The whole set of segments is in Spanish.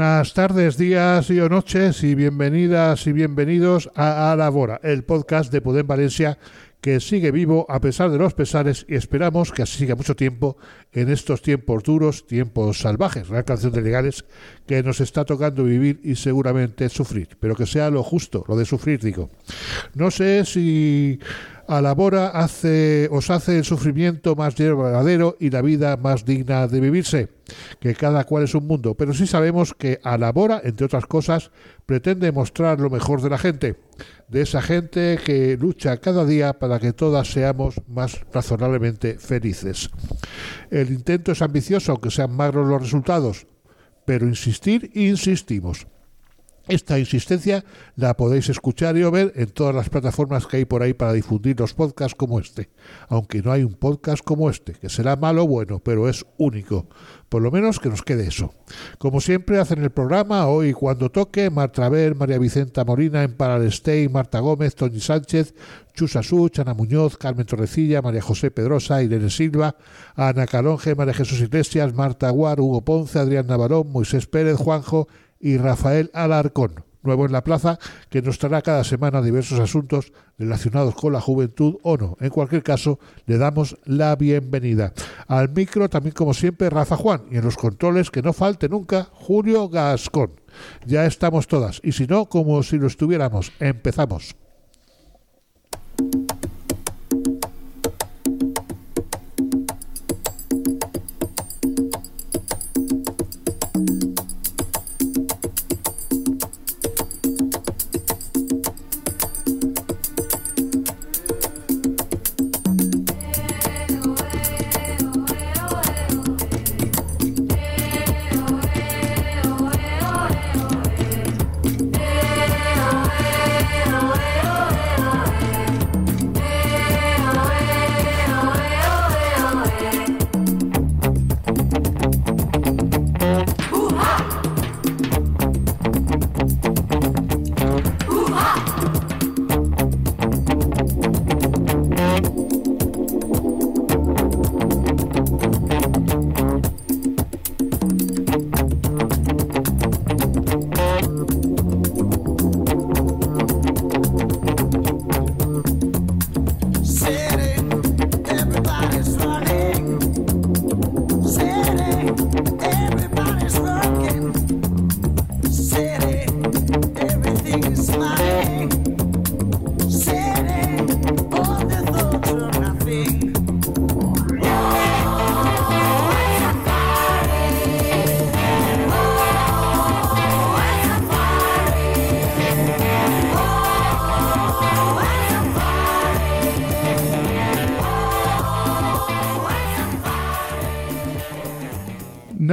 Buenas tardes, días y o noches y bienvenidas y bienvenidos a Alabora, el podcast de Podem Valencia que sigue vivo a pesar de los pesares y esperamos que así siga mucho tiempo en estos tiempos duros, tiempos salvajes, la canción de legales que nos está tocando vivir y seguramente sufrir, pero que sea lo justo, lo de sufrir digo. No sé si a la hace, os hace el sufrimiento más verdadero y la vida más digna de vivirse, que cada cual es un mundo, pero sí sabemos que a la entre otras cosas, pretende mostrar lo mejor de la gente, de esa gente que lucha cada día para que todas seamos más razonablemente felices. El intento es ambicioso, aunque sean magros los resultados, pero insistir, insistimos. Esta insistencia la podéis escuchar y o ver en todas las plataformas que hay por ahí para difundir los podcasts como este. Aunque no hay un podcast como este, que será malo o bueno, pero es único. Por lo menos que nos quede eso. Como siempre hacen el programa, hoy cuando toque, Marta Ver, María Vicenta Morina, Emparal Stey, Marta Gómez, Tony Sánchez, Chusa Such, Ana Muñoz, Carmen Torrecilla, María José Pedrosa, Irene Silva, Ana Calonge, María Jesús Iglesias, Marta Aguar, Hugo Ponce, Adrián Navarón, Moisés Pérez, Juanjo y Rafael Alarcón, nuevo en la plaza, que nos traerá cada semana diversos asuntos relacionados con la juventud o no. En cualquier caso, le damos la bienvenida. Al micro también, como siempre, Rafa Juan, y en los controles, que no falte nunca, Julio Gascón. Ya estamos todas, y si no, como si lo estuviéramos. Empezamos.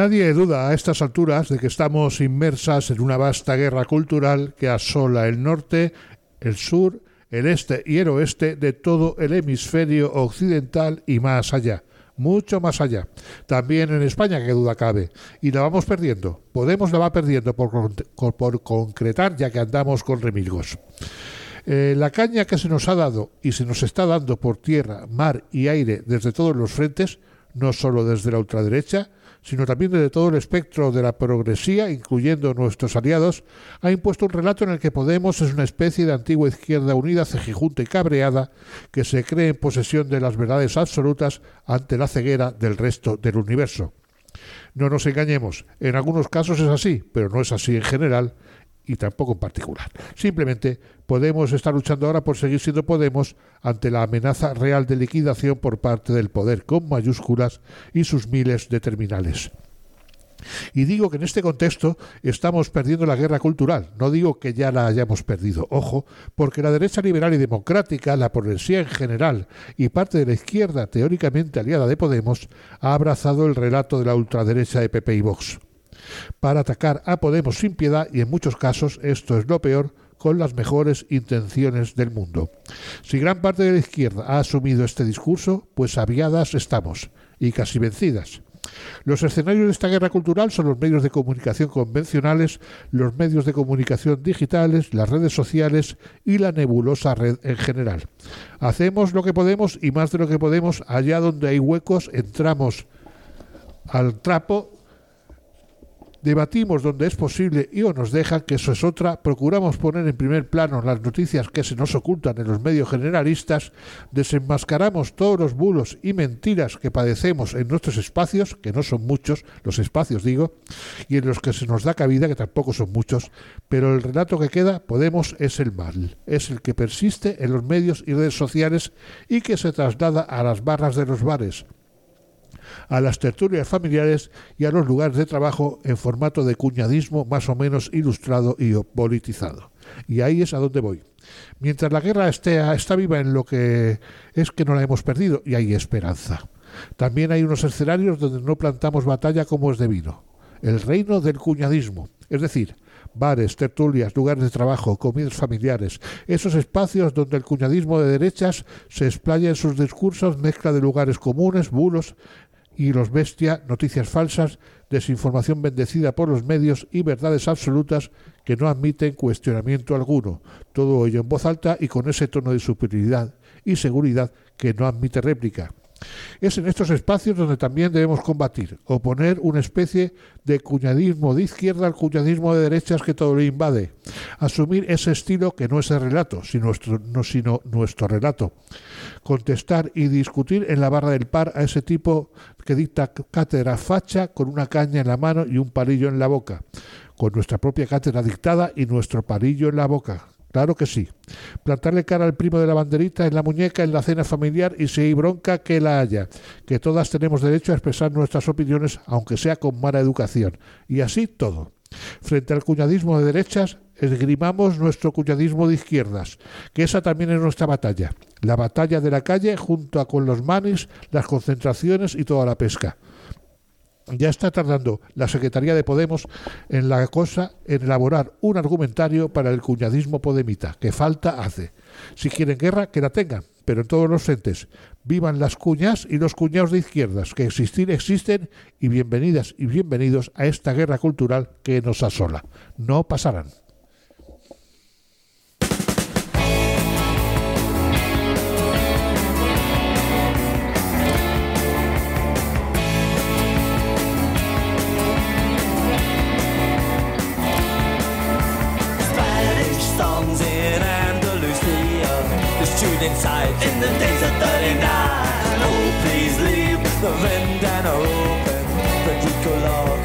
Nadie duda a estas alturas de que estamos inmersas en una vasta guerra cultural que asola el norte, el sur, el este y el oeste de todo el hemisferio occidental y más allá, mucho más allá. También en España, que duda cabe. Y la vamos perdiendo. Podemos la va perdiendo por, concretar ya que andamos con remilgos. Eh, la caña que se nos ha dado y se nos está dando por tierra, mar y aire desde todos los frentes, no solo desde la ultraderecha, sino también desde todo el espectro de la progresía, incluyendo nuestros aliados, ha impuesto un relato en el que Podemos es una especie de antigua izquierda unida, cejijunta y cabreada, que se cree en posesión de las verdades absolutas ante la ceguera del resto del universo. No nos engañemos, en algunos casos es así, pero no es así en general y tampoco en particular. Simplemente Podemos estar luchando ahora por seguir siendo Podemos ante la amenaza real de liquidación por parte del poder con mayúsculas y sus miles de terminales. Y digo que en este contexto estamos perdiendo la guerra cultural. No digo que ya la hayamos perdido, ojo, porque la derecha liberal y democrática, la progresía en general y parte de la izquierda teóricamente aliada de Podemos ha abrazado el relato de la ultraderecha de PP y Vox para atacar a Podemos sin piedad y en muchos casos, esto es lo peor, con las mejores intenciones del mundo. Si gran parte de la izquierda ha asumido este discurso, pues aviadas estamos y casi vencidas. Los escenarios de esta guerra cultural son los medios de comunicación convencionales, los medios de comunicación digitales, las redes sociales y la nebulosa red en general. Hacemos lo que podemos y más de lo que podemos, allá donde hay huecos entramos al trapo Debatimos donde es posible y o nos dejan, que eso es otra. Procuramos poner en primer plano las noticias que se nos ocultan en los medios generalistas. Desenmascaramos todos los bulos y mentiras que padecemos en nuestros espacios, que no son muchos, los espacios digo, y en los que se nos da cabida, que tampoco son muchos. Pero el relato que queda, Podemos, es el mal. Es el que persiste en los medios y redes sociales y que se traslada a las barras de los bares a las tertulias familiares y a los lugares de trabajo en formato de cuñadismo más o menos ilustrado y politizado. Y ahí es a donde voy. Mientras la guerra esté, está viva en lo que es que no la hemos perdido y hay esperanza. También hay unos escenarios donde no plantamos batalla como es debido. El reino del cuñadismo, es decir, bares, tertulias, lugares de trabajo, comidas familiares, esos espacios donde el cuñadismo de derechas se explaya en sus discursos, mezcla de lugares comunes, bulos, y los bestia, noticias falsas, desinformación bendecida por los medios y verdades absolutas que no admiten cuestionamiento alguno. Todo ello en voz alta y con ese tono de superioridad y seguridad que no admite réplica. Es en estos espacios donde también debemos combatir, oponer una especie de cuñadismo de izquierda al cuñadismo de derechas que todo lo invade, asumir ese estilo que no es el relato, sino nuestro, no, sino nuestro relato, contestar y discutir en la barra del par a ese tipo que dicta cátedra facha con una caña en la mano y un palillo en la boca, con nuestra propia cátedra dictada y nuestro palillo en la boca, Claro que sí. Plantarle cara al primo de la banderita en la muñeca en la cena familiar y si hay bronca, que la haya. Que todas tenemos derecho a expresar nuestras opiniones, aunque sea con mala educación. Y así todo. Frente al cuñadismo de derechas, esgrimamos nuestro cuñadismo de izquierdas, que esa también es nuestra batalla. La batalla de la calle junto con los manis, las concentraciones y toda la pesca ya está tardando la Secretaría de Podemos en la cosa en elaborar un argumentario para el cuñadismo podemita, que falta hace. Si quieren guerra, que la tengan, pero en todos los frentes. Vivan las cuñas y los cuñados de izquierdas, que existir existen, y bienvenidas y bienvenidos a esta guerra cultural que nos asola. No pasarán. Inside. In the days of 39. Oh, please leave the vendana open, the decolor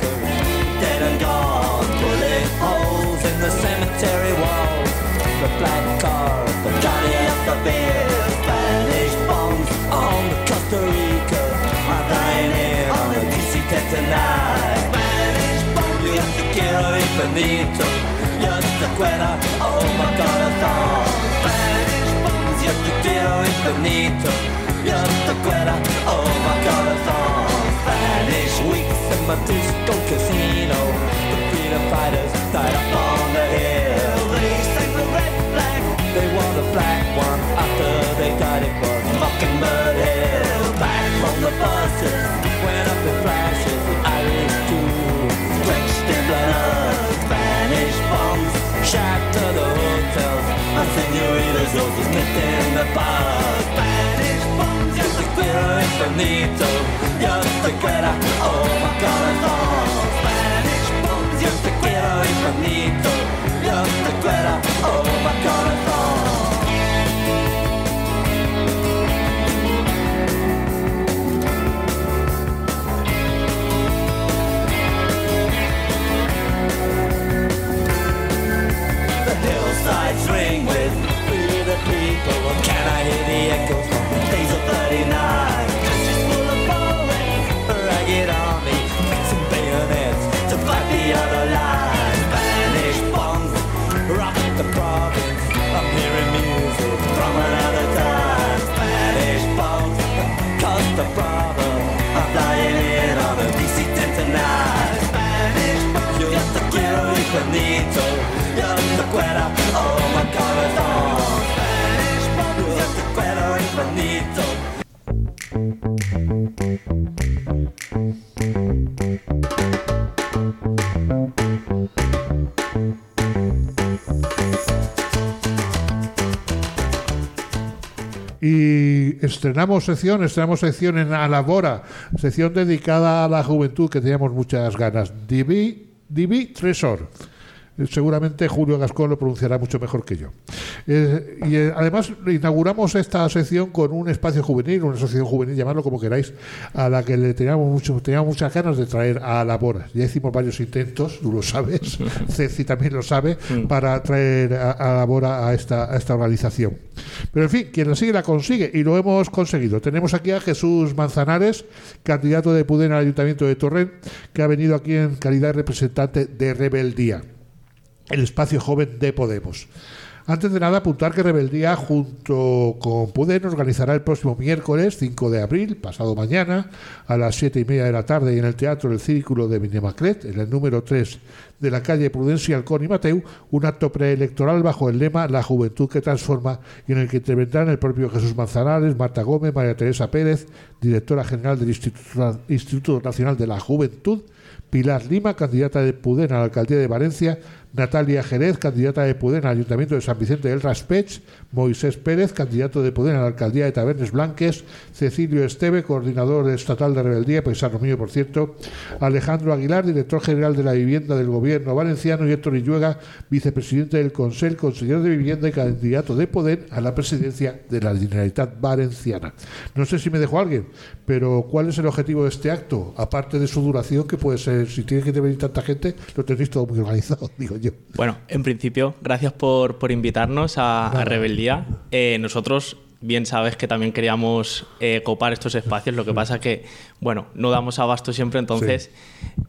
dead and gone. Bullet holes in the cemetery walls, the black car, the Johnny of the beer, Spanish bombs on the Costa Rica. Are dying in on the DC-10 tonight. Spanish bombs, you have to get away finito, just the cuera, oh my god, I thought quiero infinito. Yo te quiero, oh my corazón Spanish weeks in my disco casino. The freedom fighters died up on the hill. They sang the red flag. They wore the black one after they died. It was Mockingbird Hill. Back from the buses Went up in flashes. The Irish too Drenched in blood. Spanish bombs Shatter the hotels My senoritas los meten the bar Spanish bombs Yo te quiero infinito Yo te quiero, oh my Spanish bombs Yo te quiero infinito Yo te quiero, oh my corazón hillsides ring with. Free the people Can I hear the echoes from days of 39 Just full of bullets Ragged army. Fixing bayonets To fight the other line. Spanish bombs Rock the province. I'm hearing music From another time. Spanish bombs Costa Bravo I'm flying in on a DC-10 tonight Spanish bombs Yo te quiero infinito Yo te quiero estrenamos sección, estrenamos sección en Alabora, sección dedicada a la juventud que teníamos muchas ganas. Divi Divi Tresor. Seguramente Julio Gascón lo pronunciará mucho mejor que yo. Eh, y eh, además inauguramos esta sección con un espacio juvenil, una asociación juvenil, llamadlo como queráis, a la que le teníamos, mucho, teníamos muchas ganas de traer a Labora. Ya hicimos varios intentos, tú lo sabes, Ceci también lo sabe, para traer a, a Labora a esta, a esta organización. Pero en fin, quien la sigue la consigue y lo hemos conseguido. Tenemos aquí a Jesús Manzanares, candidato de Pudén al Ayuntamiento de Torrent, que ha venido aquí en calidad de representante de Rebeldía el espacio joven de Podemos. Antes de nada, apuntar que Rebeldía, junto con Puden, organizará el próximo miércoles 5 de abril, pasado mañana, a las 7 y media de la tarde, en el Teatro El Círculo de Minemacret, en el número 3 de la calle Prudencia, Alcón y Mateu, un acto preelectoral bajo el lema La Juventud que Transforma, y en el que intervendrán el propio Jesús Manzanares, Marta Gómez, María Teresa Pérez, directora general del Instituto, Instituto Nacional de la Juventud, Pilar Lima, candidata de Puden a la alcaldía de Valencia, Natalia Jerez, candidata de Pudén al Ayuntamiento de San Vicente del Raspech, Moisés Pérez, candidato de Pudén a la Alcaldía de Tabernes Blanques, Cecilio Esteve, coordinador estatal de Rebeldía, paisano mío, por cierto, Alejandro Aguilar, director general de la Vivienda del Gobierno Valenciano, y Héctor Illuega, vicepresidente del Consell, consejero de Vivienda y candidato de Pudén a la presidencia de la Generalitat Valenciana. No sé si me dejo alguien, pero ¿cuál es el objetivo de este acto? Aparte de su duración, que puede ser, si tiene que venir tanta gente, lo tenéis todo muy organizado, digo bueno, en principio, gracias por, invitarnos a, Rebeldía. Eh, nosotros bien sabes que también queríamos eh, copar estos espacios, lo que pasa que, bueno, no damos abasto siempre, entonces,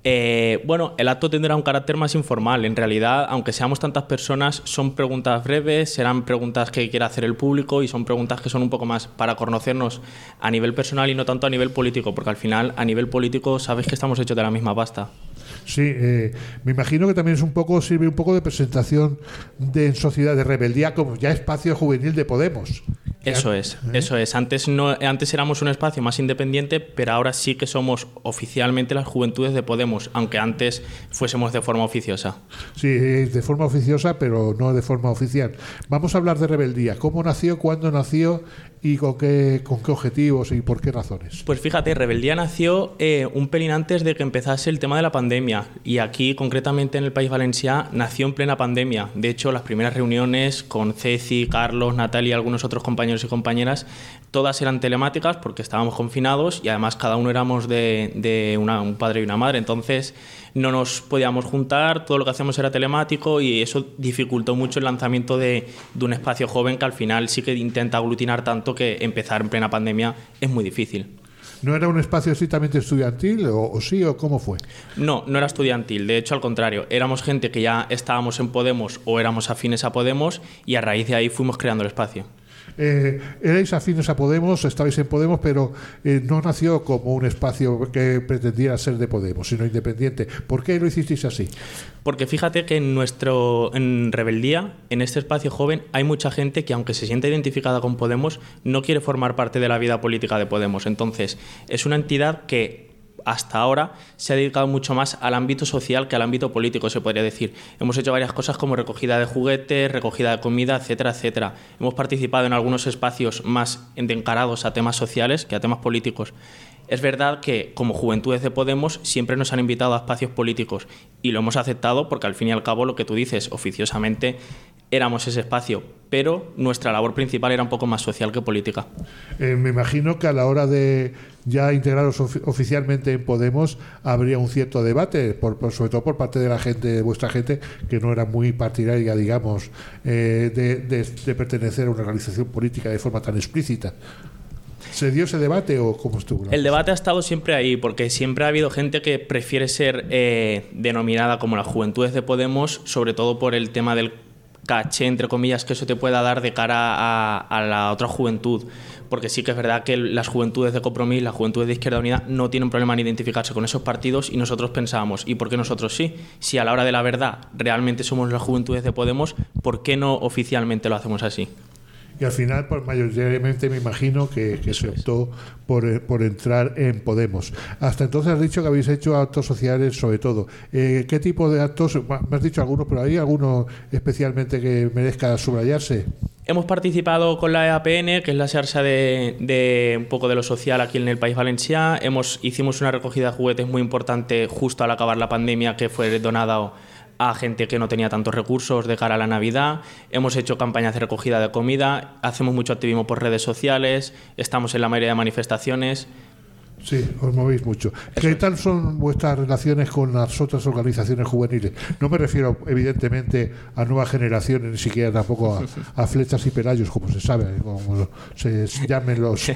eh, bueno, el acto tendrá un carácter más informal. En realidad, aunque seamos tantas personas, son preguntas breves, serán preguntas que quiera hacer el público y son preguntas que son un poco más para conocernos a nivel personal y no tanto a nivel político, porque al final, a nivel político, sabes que estamos hechos de la misma pasta. Sí, eh, me imagino que también es un poco sirve un poco de presentación de en sociedad de rebeldía como ya espacio juvenil de Podemos. Eso es, eso es. Antes no, antes éramos un espacio más independiente, pero ahora sí que somos oficialmente las juventudes de Podemos, aunque antes fuésemos de forma oficiosa. Sí, de forma oficiosa, pero no de forma oficial. Vamos a hablar de rebeldía. ¿Cómo nació? ¿Cuándo nació? ¿Y con qué, con qué objetivos y por qué razones? Pues fíjate, Rebeldía nació eh, un pelín antes de que empezase el tema de la pandemia. Y aquí, concretamente en el País Valenciano, nació en plena pandemia. De hecho, las primeras reuniones con Ceci, Carlos, Natalia y algunos otros compañeros y compañeras, todas eran telemáticas porque estábamos confinados y además cada uno éramos de, de un padre y una madre. Entonces, no nos podíamos juntar, todo lo que hacíamos era telemático y eso dificultó mucho el lanzamiento de, un espacio joven que al final sí que intenta aglutinar tanto que empezar en plena pandemia es muy difícil. ¿No era un espacio estrictamente estudiantil o, sí o cómo fue? No, no era estudiantil. De hecho, al contrario, éramos gente que ya estábamos en Podemos o éramos afines a Podemos y a raíz de ahí fuimos creando el espacio. Eh, erais afines a Podemos, estabais en Podemos, pero eh, no nació como un espacio que pretendiera ser de Podemos, sino independiente. ¿Por qué lo hicisteis así? Porque fíjate que en nuestro en Rebeldía, en este espacio joven, hay mucha gente que aunque se sienta identificada con Podemos, no quiere formar parte de la vida política de Podemos. Entonces, es una entidad que hasta ahora se ha dedicado mucho más al ámbito social que al ámbito político, se podría decir. Hemos hecho varias cosas como recogida de juguetes, recogida de comida, etcétera, etcétera. Hemos participado en algunos espacios más encarados a temas sociales que a temas políticos. Es verdad que como Juventudes de Podemos siempre nos han invitado a espacios políticos y lo hemos aceptado porque al fin y al cabo lo que tú dices oficiosamente éramos ese espacio, pero nuestra labor principal era un poco más social que política. Eh, me imagino que a la hora de ya integraros oficialmente en Podemos habría un cierto debate, por, sobre todo por parte de la gente, de vuestra gente, que no era muy partidaria, digamos, eh, de, pertenecer a una organización política de forma tan explícita. ¿Se dio ese debate o cómo estuvo? El debate ha estado siempre ahí, porque siempre ha habido gente que prefiere ser eh, denominada como las juventudes de Podemos, sobre todo por el tema del caché, entre comillas, que eso te pueda dar de cara a, la otra juventud. Porque sí que es verdad que las juventudes de Compromís, las juventudes de Izquierda Unida, no tienen problema en identificarse con esos partidos y nosotros pensábamos, ¿y por qué nosotros sí? Si a la hora de la verdad realmente somos las juventudes de Podemos, ¿por qué no oficialmente lo hacemos así? Y al final, pues mayoritariamente me imagino que, se optó por, eh, por, entrar en Podemos. Hasta entonces has dicho que habéis hecho actos sociales sobre todo. Eh, ¿Qué tipo de actos? Me has dicho algunos, pero ¿hay alguno especialmente que merezca subrayarse? Hemos participado con la EAPN, que es la SEARSA de, de, un poco de lo social aquí en el País Valenciano. Hemos, hicimos una recogida de juguetes muy importante justo al acabar la pandemia, que fue donada a gente que no tenía tantos recursos de cara a la Navidad. Hemos hecho campañas de recogida de comida, hacemos mucho activismo por redes sociales, estamos en la mayoría de manifestaciones. Sí, os movéis mucho. ¿Qué tal son vuestras relaciones con las otras organizaciones juveniles? No me refiero, evidentemente, a nuevas generaciones, ni siquiera tampoco a, flechas y pelayos, como se sabe, como se llamen los,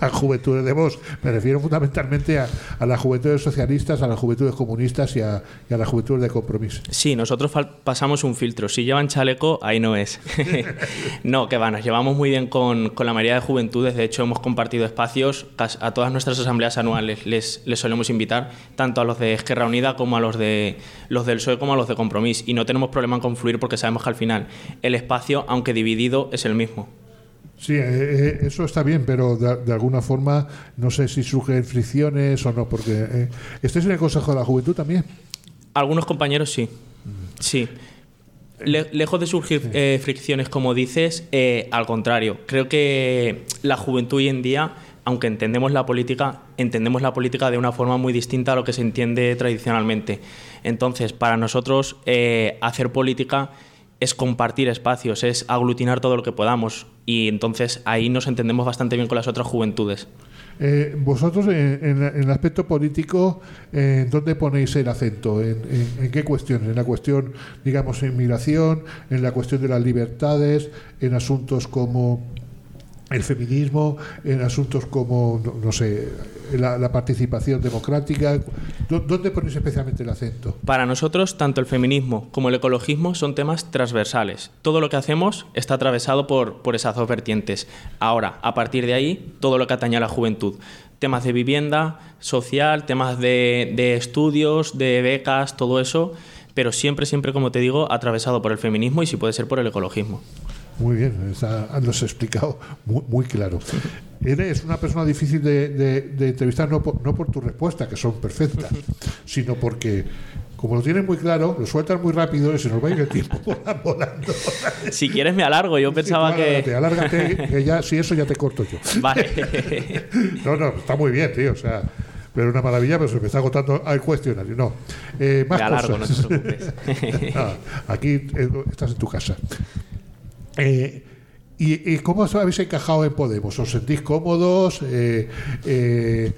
las juventudes de vos. Me refiero fundamentalmente a, las juventudes socialistas, a las juventudes comunistas y a, las juventudes de compromiso. Sí, nosotros pasamos un filtro. Si llevan chaleco, ahí no es. no, que va, nos llevamos muy bien con, con la mayoría de juventudes. De hecho, hemos compartido espacios a todas nuestras asambleas anuales les, les, solemos invitar tanto a los de Esquerra Unida como a los de los del PSOE como a los de Compromís y no tenemos problema en confluir porque sabemos que al final el espacio, aunque dividido, es el mismo. Sí, eh, eh, eso está bien, pero de, alguna forma no sé si surgen fricciones o no, porque eh, ¿estáis en el Consejo de la Juventud también? Algunos compañeros sí, sí. lejos de surgir fricciones, como dices, al contrario, creo que la juventud hoy en día aunque entendemos la política, entendemos la política de una forma muy distinta a lo que se entiende tradicionalmente. Entonces, para nosotros, eh, hacer política es compartir espacios, es aglutinar todo lo que podamos y entonces ahí nos entendemos bastante bien con las otras juventudes. Eh, vosotros, en, el aspecto político, eh, ¿dónde ponéis el acento? ¿En, en, qué cuestiones? ¿En la cuestión, digamos, inmigración? ¿En la cuestión de las libertades? ¿En asuntos como el feminismo en asuntos como, no, sé, la, participación democrática? ¿Dónde ponéis especialmente el acento? Para nosotros, tanto el feminismo como el ecologismo son temas transversales. Todo lo que hacemos está atravesado por, por esas dos vertientes. Ahora, a partir de ahí, todo lo que atañe a la juventud. Temas de vivienda, social, temas de, de estudios, de becas, todo eso, pero siempre, siempre, como te digo, atravesado por el feminismo y si puede ser por el ecologismo. Muy bien, está, has explicado muy, muy, claro. Eres una persona difícil de, entrevistar no por, no por tu respuesta, que son perfectas, sino porque como lo tienes muy claro, lo sueltas muy rápido y se nos va a ir el tiempo volando. Si quieres me alargo, yo pensaba que... Alárgate, que ya, si eso ya te corto yo. Vale. No, no, está muy bien, tío, o sea... Pero una maravilla, pero se me está agotando el cuestionario. No. Eh, más me alargo, no te preocupes. aquí eh, estás en tu casa. Eh, ¿Y, cómo os habéis encajado en Podemos? ¿Os sentís cómodos? Eh, eh,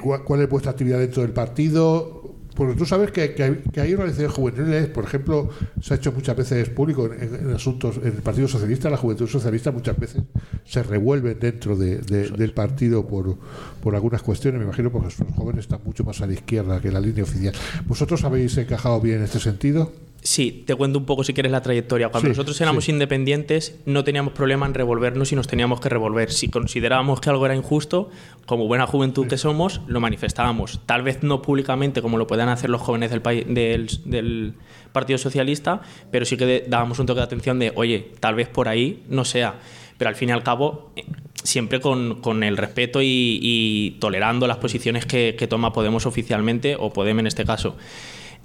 ¿Cuál es vuestra actividad dentro del partido? Porque tú sabes que, hay, organizaciones juveniles, por ejemplo, se ha hecho muchas veces público en, asuntos, en el Partido Socialista, la Juventud Socialista muchas veces se revuelven dentro del partido por, por algunas cuestiones, me imagino porque los jóvenes están mucho más a la izquierda que la línea oficial. ¿Vosotros habéis encajado bien en este sentido? Sí, te cuento un poco si quieres la trayectoria. Cuando nosotros éramos independientes no teníamos problema en revolvernos y nos teníamos que revolver. Si considerábamos que algo era injusto, como buena juventud que somos, lo manifestábamos. Tal vez no públicamente como lo puedan hacer los jóvenes del, del, del Partido Socialista, pero sí que dábamos un toque de atención de, oye, tal vez por ahí no sea. Pero al fin y al cabo, eh, siempre con, con el respeto y, tolerando las posiciones que, que toma Podemos oficialmente, o Podem en este caso.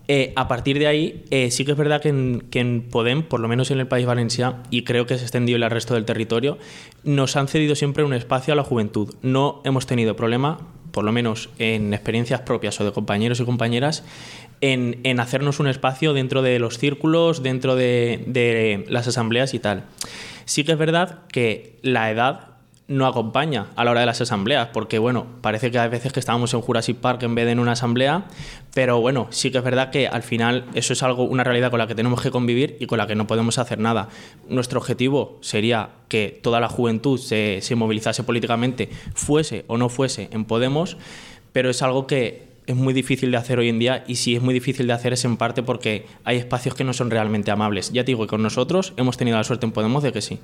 Eh, a partir de ahí, eh, sí que es verdad que en, Podem, por lo menos en el País Valenciano, y creo que se extendido en el resto del territorio, nos han cedido siempre un espacio a la juventud. No hemos tenido problema, por lo menos en experiencias propias o de compañeros y compañeras, en, hacernos un espacio dentro de los círculos, dentro de, de las asambleas y tal. Sí que es verdad que la edad no acompaña a la hora de las asambleas, porque bueno, parece que hay veces que estábamos en Jurassic Park en vez de en una asamblea, pero bueno, sí que es verdad que al final eso es algo, una realidad con la que tenemos que convivir y con la que no podemos hacer nada. Nuestro objetivo sería que toda la juventud se, se movilizase políticamente, fuese o no fuese en Podemos, pero es algo que es muy difícil de hacer hoy en día y si es muy difícil de hacer es en parte porque hay espacios que no son realmente amables. Ya te digo que con nosotros hemos tenido la suerte en Podemos de que sí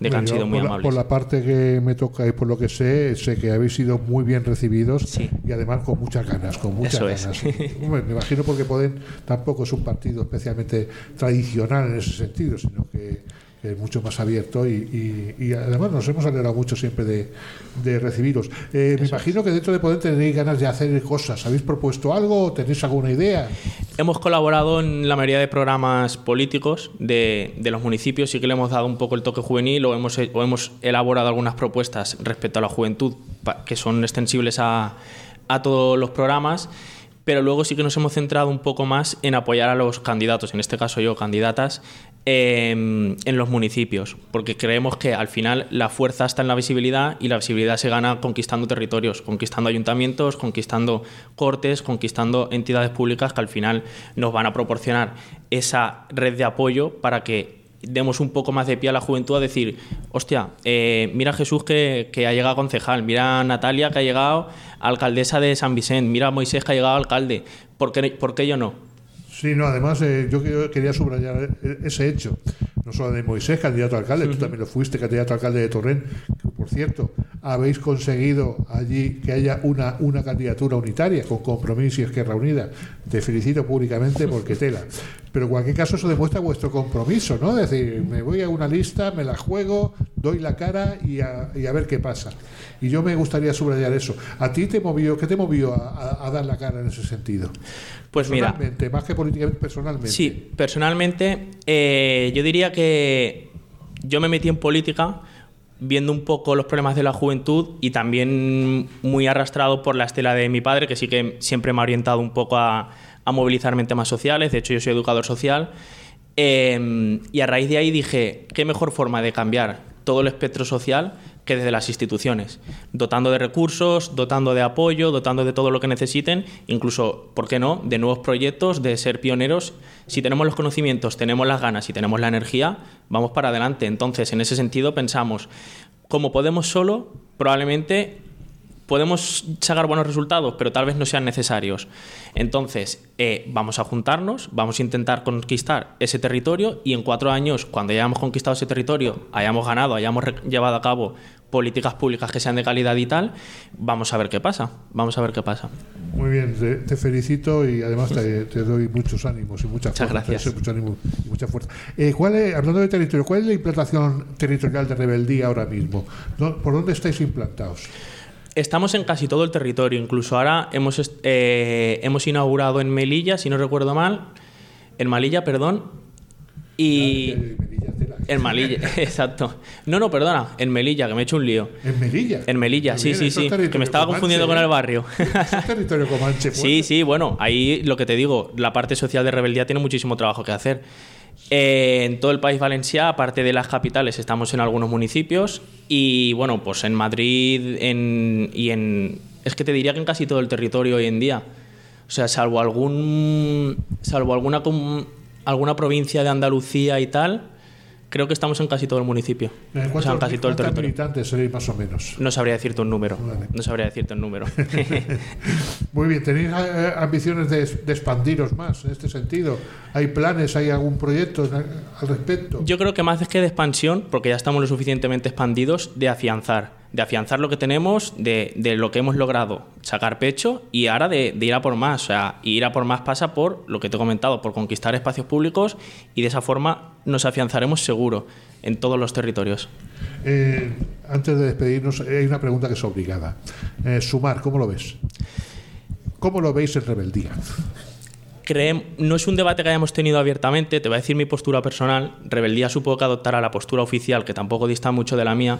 de que han sido muy por amables. La, por la parte que me toca y por lo que sé, sé que habéis sido muy bien recibidos y además con muchas ganas, con muchas ganas. me imagino porque Podem tampoco es un partido especialmente tradicional en ese sentido, sino que es mucho más abierto y, y, además nos hemos alegrado mucho siempre de, de recibiros. Eh, me imagino que dentro de Poder tenéis ganas de hacer cosas. ¿Habéis propuesto algo tenéis alguna idea? Hemos colaborado en la mayoría de programas políticos de, los municipios, sí que le hemos dado un poco el toque juvenil o hemos, o hemos elaborado algunas propuestas respecto a la juventud que son extensibles a, a todos los programas pero luego sí que nos hemos centrado un poco más en apoyar a los candidatos, en este caso yo, candidatas, em, en los municipios, porque creemos que al final la fuerza está en la visibilidad y la visibilidad se gana conquistando territorios, conquistando ayuntamientos, conquistando cortes, conquistando entidades públicas que al final nos van a proporcionar esa red de apoyo para que demos un poco más de pie a la juventud a decir, hostia, eh, mira Jesús que, ha llegado concejal, mira Natalia que ha llegado alcaldesa de San Vicente, mira Moisés que ha llegado alcalde, ¿por qué, ¿por qué yo no? Sí, no, además eh, yo quería subrayar ese hecho, no solo de Moisés, candidato a alcalde, tú también lo fuiste, candidato a alcalde de Torrent, que por cierto, habéis conseguido allí que haya una, una candidatura unitaria con compromiso y Esquerra Unida. Te felicito públicamente porque tela. Pero en cualquier caso eso demuestra vuestro compromiso, ¿no? Es decir, me voy a una lista, me la juego, doy la cara y a, y a ver qué pasa. Y yo me gustaría subrayar eso. ¿A ti te movió, qué te movió a, dar la cara en ese sentido? Pues mira, más que políticamente, personalmente. Sí, personalmente eh, yo diría que yo me metí en política viendo un poco los problemas de la juventud y también muy arrastrado por la estela de mi padre, que sí que siempre me ha orientado un poco a, a movilizarme en temas sociales, de hecho yo soy educador social, em, y a raíz de ahí dije, ¿qué mejor forma de cambiar todo el espectro social que desde las instituciones, dotando de recursos, dotando de apoyo, dotando de todo lo que necesiten, incluso, ¿por qué no?, de nuevos proyectos, de ser pioneros. Si tenemos los conocimientos, tenemos las ganas y tenemos la energía, vamos para adelante. Entonces, en ese sentido, pensamos, como podemos solo, probablemente podemos sacar buenos resultados, pero tal vez no sean necesarios. Entonces, eh, vamos a juntarnos, vamos a intentar conquistar ese territorio y en cuatro años, cuando hayamos conquistado ese territorio, hayamos ganado, hayamos llevado a cabo políticas públicas que sean de calidad y tal, vamos a ver qué pasa. Vamos a ver qué pasa. Muy bien, te, felicito y además te, doy muchos ánimos y mucha fuerza. Gracias. Mucho ánimo y mucha fuerza. Eh, ¿cuál hablando de territorio, ¿cuál es la implantación territorial de rebeldía ahora mismo? ¿Por dónde estáis implantados? Estamos en casi todo el territorio, incluso ahora hemos, eh, hemos inaugurado en Melilla, si no recuerdo mal, en Malilla, perdón, y... En Melilla, exacto. No, no, perdona, en Melilla, que me he hecho un lío. ¿En Melilla? En Melilla, sí, sí, sí. Que me estaba confundiendo con el barrio. Es territorio comanche. Sí, sí, bueno, ahí lo que te digo, la parte social de rebeldía tiene muchísimo trabajo que hacer. Eh, en todo el país valenciano, aparte de las capitales, estamos en algunos municipios y bueno, pues en Madrid en, y en... Es que te diría que en casi todo el territorio hoy en día. O sea, salvo algún... Salvo alguna, alguna provincia de Andalucía y tal, Creo que estamos en casi todo el municipio. ¿En o sea, en casi todo el territorio. seréis más o menos? No sabría decirte un número. No sabría decirte un número. Muy bien. ¿Tenéis eh, ambiciones de, expandiros más en este sentido? ¿Hay planes, hay algún proyecto al respecto? Yo creo que más es que de expansión, porque ya estamos lo suficientemente expandidos, de afianzar. De afianzar lo que tenemos, de, de lo que hemos logrado, sacar pecho y ahora de, de, ir a por más. O sea, ir a por más pasa por lo que te he comentado, por conquistar espacios públicos y de esa forma nos afianzaremos seguro en todos los territorios. Eh, antes de despedirnos, hay una pregunta que es obligada. Eh, sumar, ¿cómo lo ves? ¿Cómo lo veis en rebeldía? no es un debate que hayamos tenido abiertamente, te voy a decir mi postura personal. Rebeldía supongo que adoptará la postura oficial, que tampoco dista mucho de la mía.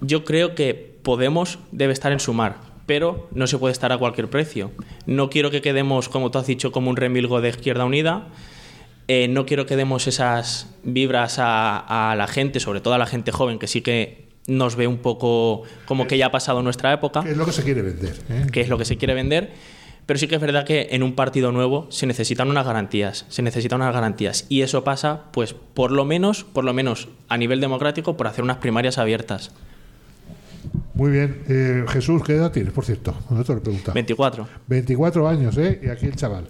Yo creo que Podemos debe estar en sumar, pero no se puede estar a cualquier precio. No quiero que quedemos, como tú has dicho, como un remilgo de Izquierda Unida eh, no quiero que demos esas vibras a, la gente, sobre todo a la gente joven, que sí que nos ve un poco como que ya ha pasado nuestra época. ¿Qué es lo que se quiere vender? ¿eh? ¿Qué es lo que se quiere vender? Pero sí que es verdad que en un partido nuevo se necesitan unas garantías, se necesitan unas garantías y eso pasa, pues por lo menos, por lo menos a nivel democrático, por hacer unas primarias abiertas. Muy bien. Eh, Jesús, ¿qué edad tienes, por cierto? No te lo he preguntado. 24. 24 años, ¿eh? Y aquí el chaval.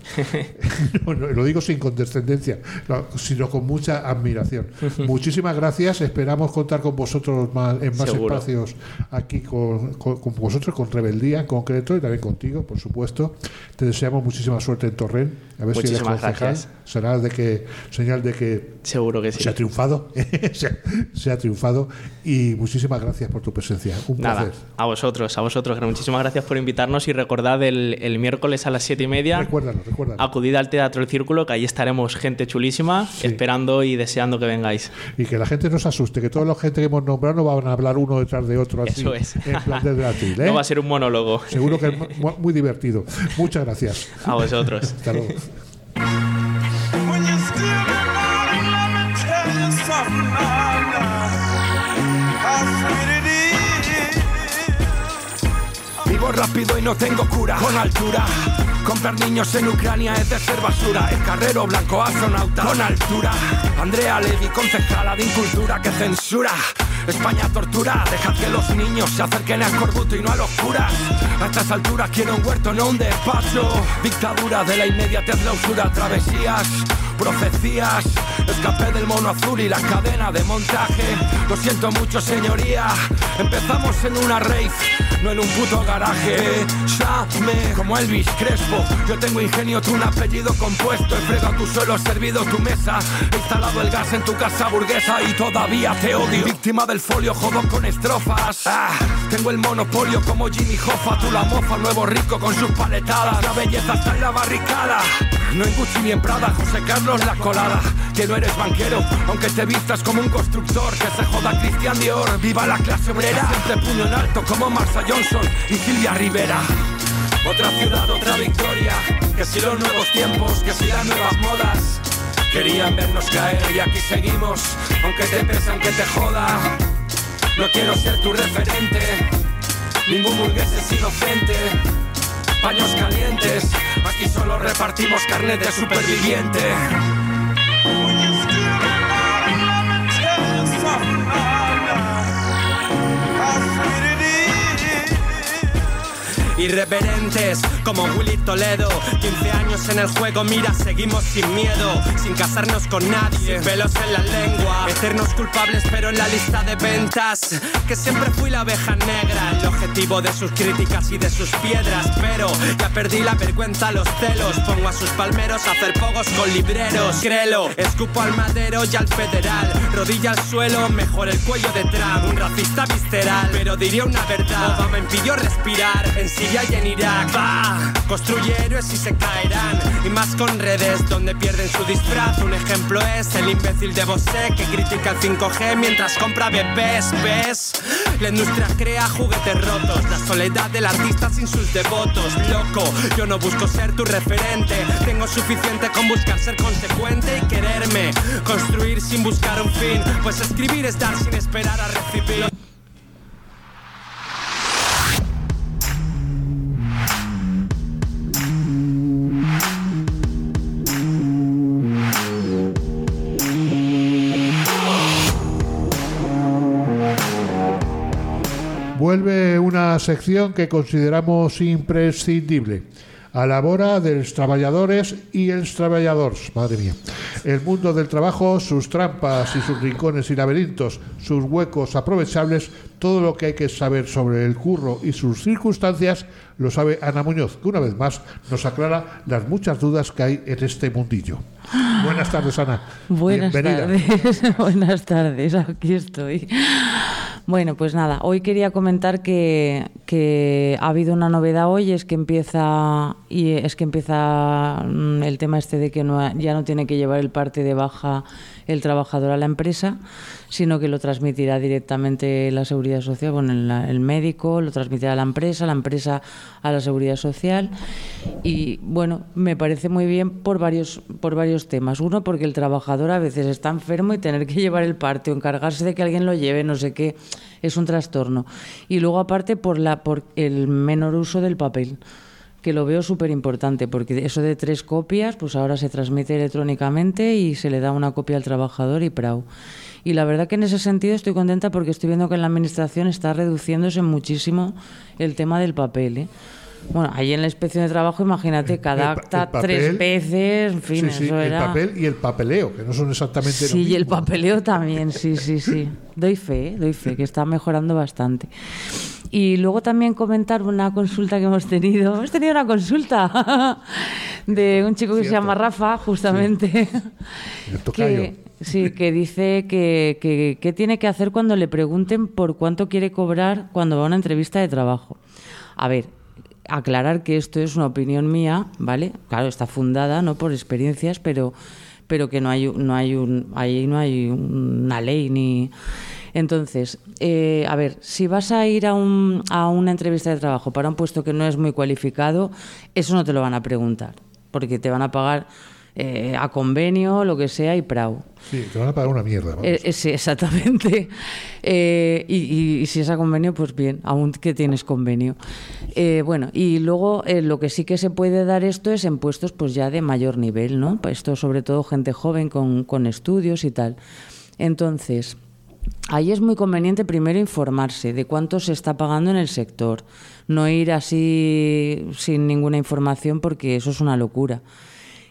no, no, lo digo sin condescendencia, no, sino con mucha admiración. Muchísimas gracias. Esperamos contar con vosotros más, en más Seguro. espacios aquí con, con- con vosotros, con Rebeldía en concreto y también contigo, por supuesto. Te deseamos muchísima suerte en Torrent. A ver si eres Muchísimas concejal. gracias. Será de que, señal de que Seguro que sí. se ha triunfado. se, ha, se ha triunfado. Y muchísimas gracias por tu presencia. Un Nada, placer. a vosotros, a vosotros. Muchísimas gracias por invitarnos y recordad el, el miércoles a las siete y media. Recuérdalo, recuérdalo. Acudid al Teatro El Círculo, que ahí estaremos gente chulísima, esperando y deseando que vengáis. Y que la gente no se asuste, que toda la gente que hemos nombrado no van a hablar uno detrás de otro así. Eso es. En plan de gratis, ¿eh? No va a ser un monólogo. Seguro que es mu- muy divertido. Muchas gracias. A vosotros. Hasta luego. Vivo rápido y no tengo cura con altura. Comprar niños en Ucrania es de ser basura. El carrero blanco astronauta con altura. Andrea Levy, concejala de incultura que censura. España tortura, dejad que los niños se acerquen al corbuto y no a los curas. A estas alturas quiero un huerto, no un despacho. Dictadura de la inmediatez, la usura, travesías, profecías. Escapé del mono azul y la cadena de montaje. Lo siento mucho, señoría. Empezamos en una rave, no en un puto garaje. Llame como Elvis Crespo. Yo tengo ingenio, tú un apellido compuesto. He fregado tu suelo, he servido tu mesa. He instalado el gas en tu casa burguesa y todavía te odio. Víctima del folio, jodo con estrofas. Ah, tengo el monopolio como Jimmy Hoffa. Tú la mofa, nuevo rico con sus paletadas. La belleza está en la barricada. No en Gucci ni en Prada, José Carlos la colada. Que no eres banquero, aunque te vistas como un constructor. Que se joda Cristian Dior. Viva la clase obrera. Siempre puño en alto como Marsa Johnson y Silvia Rivera. Otra ciudad, otra victoria. Que si los nuevos tiempos, que si las nuevas modas. Querían vernos caer y aquí seguimos. Aunque te pese, aunque te joda. No quiero ser tu referente. Ningún burgués es inocente. Paños calientes. Aquí solo repartimos carnet de superviviente. Irreverentes como Willy Toledo. 15 años en el juego, mira, seguimos sin miedo. Sin casarnos con nadie, sin pelos en la lengua. Eternos culpables pero en la lista de ventas. Que siempre fui la abeja negra. El objetivo de sus críticas y de sus piedras. Pero ya perdí la vergüenza, los celos. Pongo a sus palmeros a hacer pogos con libreros. Créelo, escupo al madero y al federal. Rodilla al suelo, mejor el cuello de Trump Un racista visceral, pero diría una verdad. Obama impidió respirar. En Siria y en Irak Va, construye héroes y se caerán. Y más con redes donde pierden su disfraz. Un ejemplo es el imbécil de Bosé Que critica el 5G mientras compra bebés, ¿ves? La industria crea juguetes rotos. La soledad del artista sin sus devotos. Loco, yo no busco ser tu referente. Tengo suficiente con buscar ser consecuente y quererme Construir sin buscar un fin. Pues escribir es dar sin esperar a recibir Vuelve una sección que consideramos imprescindible. A la hora de los trabajadores y els trabajadores. Madre mía. El mundo del trabajo, sus trampas y sus rincones y laberintos, sus huecos aprovechables, todo lo que hay que saber sobre el curro y sus circunstancias, lo sabe Ana Muñoz, que una vez más nos aclara las muchas dudas que hay en este mundillo. Buenas tardes, Ana. Buenas Bienvenida. tardes, buenas tardes, aquí estoy. Bueno, pues nada, hoy quería comentar que, que ha habido una novedad hoy, es que empieza y es que empieza mm, el tema este de que no, ya no tiene que llevar el parte de baja el trabajador a la empresa, sino que lo transmitirá directamente la seguridad social, bueno, el, médico lo transmitirá a la empresa, la empresa a la seguridad social y bueno, me parece muy bien por varios por varios temas. Uno porque el trabajador a veces está enfermo y tener que llevar el parte o encargarse de que alguien lo lleve, no sé qué, es un trastorno. Y luego aparte por la por el menor uso del papel que lo veo súper importante, porque eso de tres copias, pues ahora se transmite electrónicamente y se le da una copia al trabajador y prau. Y la verdad que en ese sentido estoy contenta porque estoy viendo que en la administración está reduciéndose muchísimo el tema del papel. ¿eh? Bueno, ahí en la inspección de trabajo, imagínate, cada El acta el papel- tres veces, en fin, Sí, sí, eso el era... papel y el papeleo, que no son exactamente lo Sí, y el mismo. papeleo también, sí, sí, sí. Doy fe, ¿eh? doy fe, que está mejorando bastante. Y luego también comentar una consulta que hemos tenido. Hemos tenido una consulta de un chico que se llama Rafa, justamente. Tocayo. Que, sí, que dice que, que, que tiene que hacer cuando le pregunten por cuánto quiere cobrar cuando va a una entrevista de trabajo. A ver, aclarar que esto es una opinión mía, ¿vale? Claro, está fundada no por experiencias, pero pero que no hay no hay un ahí no hay una ley ni entonces eh, a ver si vas a ir a, un, a una entrevista de trabajo para un puesto que no es muy cualificado eso no te lo van a preguntar porque te van a pagar eh, a convenio lo que sea y prau Sí, te van a pagar una mierda. eh, eh, sí, exactamente. Eh, y, y- y si es a convenio, pues bien, aún que tienes convenio. Bueno, y luego lo que sí que se puede dar esto es en puestos pues ya de mayor nivel, ¿no? Esto sobre todo gente joven con, con estudios y tal. Entonces, ahí es muy conveniente primero informarse de cuánto se está pagando en el sector. No ir así sin ninguna información porque eso es una locura.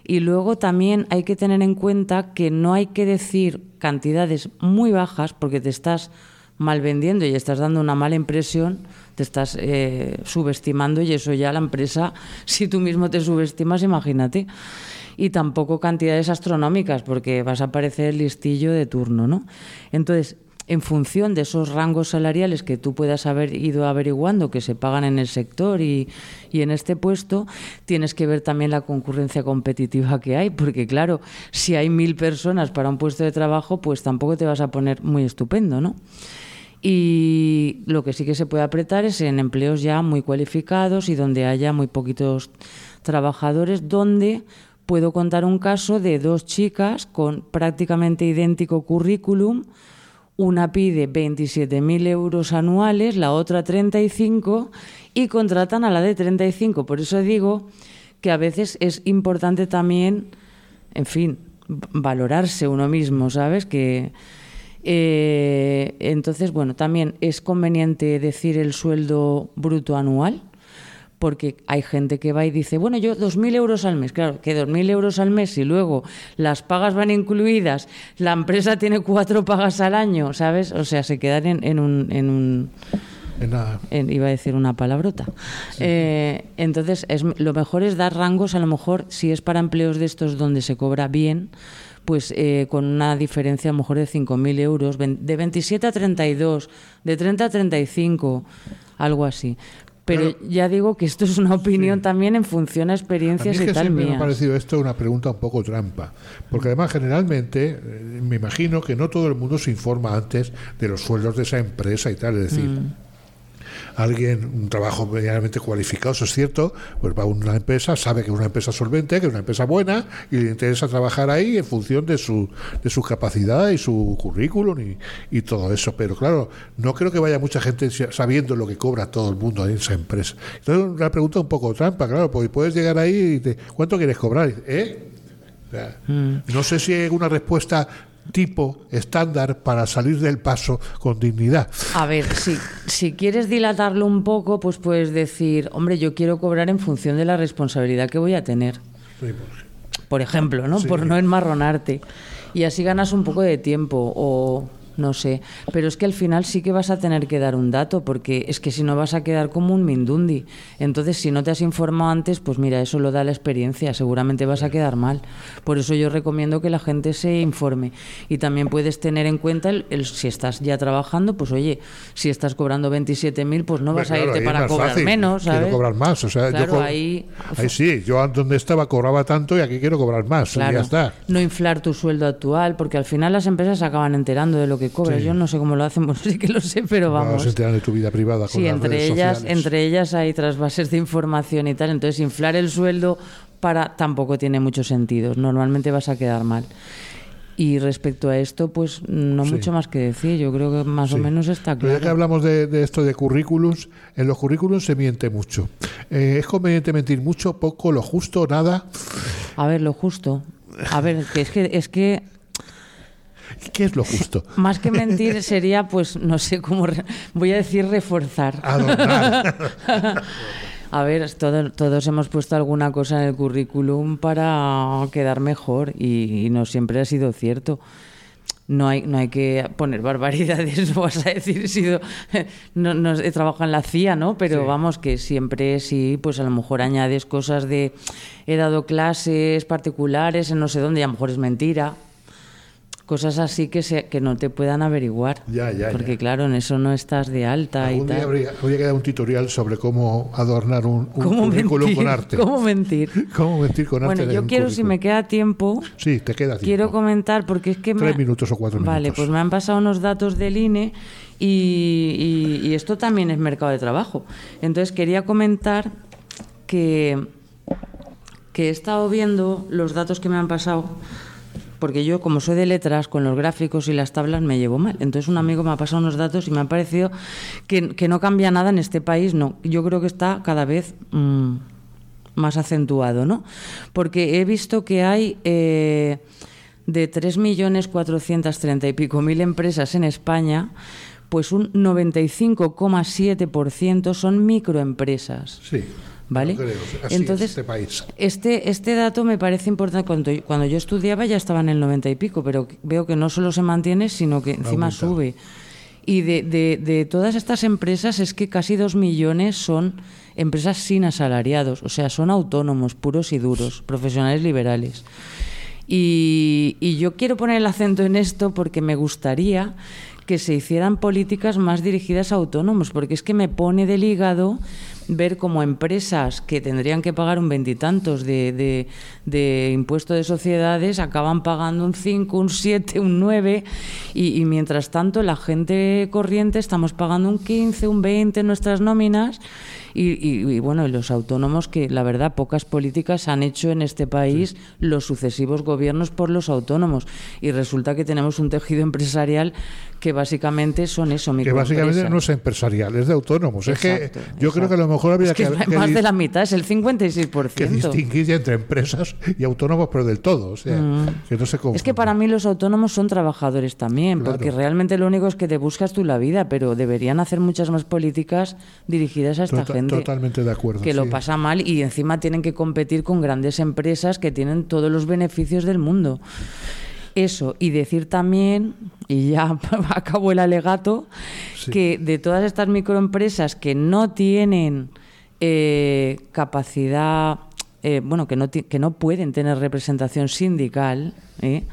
Y luego también hay que tener en cuenta que no hay que decir cantidades muy bajas porque te estás mal vendiendo y estás dando una mala impresión, te estás eh, subestimando y eso ya la empresa, si tú mismo te subestimas, imagínate. Y tampoco cantidades astronómicas porque vas a parecer listillo de turno, ¿no? Entonces, en función de esos rangos salariales que tú puedas haber ido averiguando que se pagan en el sector y, en este puesto, tienes que ver también la concurrencia competitiva que hay, porque claro, si hay mil personas para un puesto de trabajo, pues tampoco te vas a poner muy estupendo, ¿no? Y lo que sí que se puede apretar es en empleos ya muy cualificados y donde haya muy poquitos trabajadores, donde puedo contar un caso de dos chicas con prácticamente idéntico currículum. Una pide 27.000 euros anuales, la otra 35 y contratan a la de 35. Por eso digo que a veces es importante también, en fin, valorarse uno mismo, ¿sabes? Que eh, entonces, bueno, también es conveniente decir el sueldo bruto anual, porque hay gente que va y dice, bueno, yo 2.000 euros al mes. Claro, que 2.000 euros al mes y luego las pagas van incluidas, la empresa tiene cuatro pagas al año, ¿sabes? O sea, se quedan en, en un... En un En en- iba a decir una palabrota. Eh, entonces, es, lo mejor es dar rangos, a lo mejor, si es para empleos de estos donde se cobra bien, pues eh, con una diferencia a lo mejor de 5.000 euros, de 27 a 32, de 30 a 35, algo así. Pero Claro. ya digo que esto es una opinión también en función a A mí experiencias es y que tal siempre me ha mías. parecido esto una pregunta un poco trampa, porque además generalmente eh, me imagino que no todo el mundo se informa antes de los sueldos de esa empresa y tal, es decir, Mm. Alguien, un trabajo medianamente cualificado, eso es cierto, pues va a una empresa, sabe que es una empresa solvente, que es una empresa buena y le interesa trabajar ahí en función de su, de su capacidad y su currículum y, y todo eso. Pero claro, no creo que vaya mucha gente sa- sabiendo lo que cobra todo el mundo en esa empresa. Entonces, una pregunta un poco trampa, claro, porque puedes llegar ahí y te, ¿cuánto quieres cobrar? ¿Eh? O sea, No sé si hay una respuesta tipo estándar para salir del paso con dignidad. A ver, si, si quieres dilatarlo un poco, pues puedes decir, hombre, yo quiero cobrar en función de la responsabilidad que voy a tener. Sí, pues, por ejemplo, ¿no? Sí. Por no enmarronarte. Y así ganas un poco de tiempo o no sé. Pero es que al final sí que vas a tener que dar un dato porque es que si no vas a quedar como un mindundi. Entonces, si no te has informado antes, pues mira, eso lo da la experiencia. Seguramente vas a quedar mal. Por eso yo recomiendo que la gente se informe. Y también puedes tener en cuenta el, el- si estás ya trabajando, pues oye, si estás cobrando 27.000, pues no vas Claro, a irte para cobrar fácil. menos, Quiero ¿sabes? cobrar más. O sea, yo Claro, co- ahí- ahí sí, yo donde estaba cobraba tanto y aquí quiero cobrar más. y ya está. no inflar tu sueldo actual, porque al final las empresas se acaban enterando de lo que cobras. Sí. Yo no sé cómo lo hacen, bueno, sí que lo sé, pero Vamos vamos. a enterar de tu vida privada con Sí, las entre redes ellas, sociales. entre ellas hay trasvases de información y tal, entonces inflar el sueldo para tampoco tiene mucho sentido. Normalmente vas a quedar mal. Y respecto a esto, pues no Sí. mucho más que decir. Yo creo que más o Sí. menos está Pero ya que claro. hablamos de, de esto de currículums, en los currículums se miente mucho. Eh, ¿Es conveniente mentir mucho, poco, lo justo, nada? A ver, lo justo. A ver, que es que es que ¿Qué es lo justo? más que mentir sería, pues, no sé cómo, voy a decir reforzar. Adornar. A ver, todo- todos hemos puesto alguna cosa en el currículum para quedar mejor y, y no siempre ha sido cierto. No hay, no hay que poner barbaridades, no vas a decir, he sido, no, no he trabajado en la CIA, ¿no? Pero Sí. vamos, que siempre sí, pues a lo mejor añades cosas de he dado clases particulares en no sé dónde y a lo mejor es mentira. Cosas así que, se, que no te puedan averiguar. Ya, ya, Porque ya. claro, en eso no estás de alta y Algún día tal. habría, habría que dar un tutorial sobre cómo adornar un, un ¿Cómo currículum mentir? con arte. ¿Cómo mentir? ¿Cómo mentir con arte? Bueno, yo quiero, si me queda tiempo, Sí, te queda tiempo. quiero comentar, porque es que me... Tres minutos o cuatro Vale, minutos. pues me han pasado unos datos del INE y, y- y esto también es mercado de trabajo. Entonces quería comentar que, que he estado viendo los datos que me han pasado, porque yo, como soy de letras, con los gráficos y las tablas me llevo mal. Entonces un amigo me ha pasado unos datos y me ha parecido que, no cambia nada en este país, no. Yo creo que está cada vez... mm, más acentuado, ¿no? Porque he visto que hay eh, de 3.430 y pico mil empresas en España, pues un 95,7% son microempresas. Sí. ¿Vale? lo creo. Así Entonces, es este país. Este, este dato me parece importante. Cuando, cuando yo estudiaba ya estaba en el 90 y pico, pero veo que no solo se mantiene, sino que encima sube. Y de, de- de todas estas empresas es que casi dos millones son empresas sin asalariados, o sea, son autónomos, puros y duros, profesionales liberales. Y, y yo quiero poner el acento en esto porque me gustaría que se hicieran políticas más dirigidas a autónomos, porque es que me pone del hígado ver como empresas que tendrían que pagar un veintitantos de, de, de impuesto de sociedades acaban pagando un 5, un 7, un 9 y, y mientras tanto la gente corriente estamos pagando un 15, un 20 en nuestras nóminas y, y- y, bueno, los autónomos que la verdad pocas políticas han hecho en este país los sucesivos gobiernos por los autónomos. Y resulta que tenemos un tejido empresarial que básicamente son eso, Que básicamente no es empresarial, es de autónomos. es que Exacto, yo creo que a lo mejor habría Es que, que, que más de la mitad, es el que 56%. distinguir ya entre empresas y autónomos, pero del todo. O sea, que no se Mm. Es que para mí los autónomos son trabajadores también, Claro. porque realmente lo único es que te buscas tú la vida, pero deberían hacer muchas más políticas dirigidas a esta Tota- gente. Totalmente de acuerdo. que lo pasa mal y encima tienen que competir con grandes empresas que tienen todos los beneficios del mundo. Eso, y decir también, y ya acabó el alegato, Sí. que de todas estas microempresas que no tienen eh, capacidad, eh, bueno, que no, que no pueden tener representación sindical, ¿eh?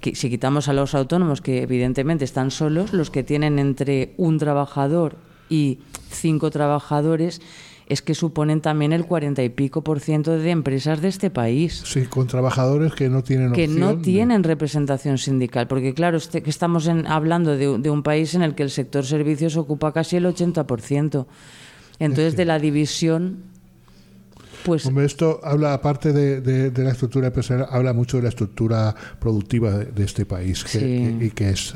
que si quitamos a los autónomos, que evidentemente están solos, los que tienen entre un trabajador y cinco trabajadores, es que suponen también el cuarenta y pico por ciento de empresas de este país Sí, con trabajadores que no tienen que no de- tienen representación sindical, porque claro, este- que estamos en- hablando de, de un país en el que el sector servicios ocupa casi el 80%. Entonces, de la división, pues Hombre, esto habla, aparte de, de- de la estructura empresarial, habla mucho de la estructura productiva de, de este país que- Sí. y que es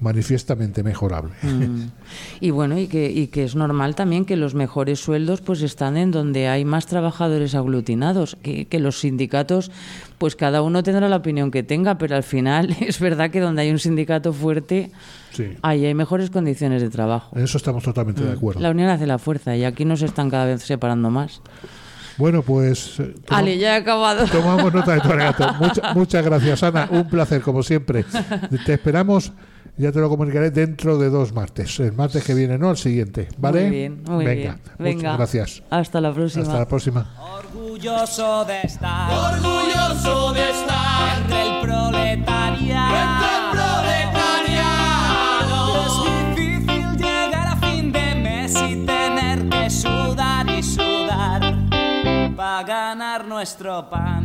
manifiestamente mejorable. Mm. Y bueno, y que, y que es normal también que los mejores sueldos pues están en donde hay más trabajadores aglutinados, que, que los sindicatos, pues cada uno tendrá la opinión que tenga, pero al final es verdad que donde hay un sindicato fuerte, Sí. ahí hay mejores condiciones de trabajo. En eso estamos totalmente de acuerdo. Mm. La unión hace la fuerza y aquí nos están cada vez separando más. Bueno, pues eh, toma- Ale, ya he acabado. tomamos nota de tu alegato. Mucha- muchas gracias, Ana. Un placer, como siempre. Te esperamos, ya te lo comunicaré dentro de dos martes. El martes que viene, no el siguiente. ¿Vale? Muy bien, muy Venga, bien. muchas Venga. gracias. Hasta la próxima. Hasta la próxima. Orgulloso de estar, orgulloso de estar entre el proletariado, entre el proletariado. Es difícil llegar a fin de mes y tener que sudar y sudar para ganar nuestro pan.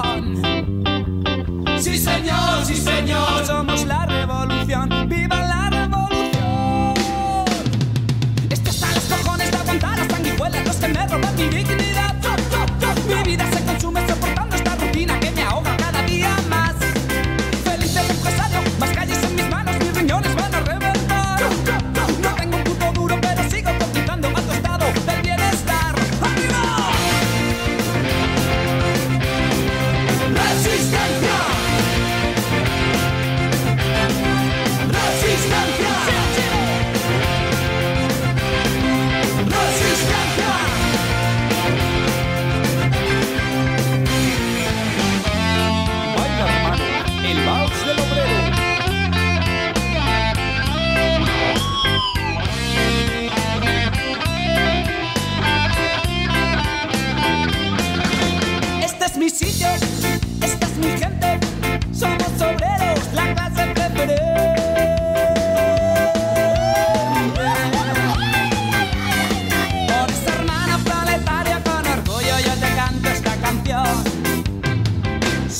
Sí, señor, sí, señor. Somos la revolución. ¡Viva la revolución! Esto en los cojones de aguantar las sanguijuelas, los que me roban mi dignidad.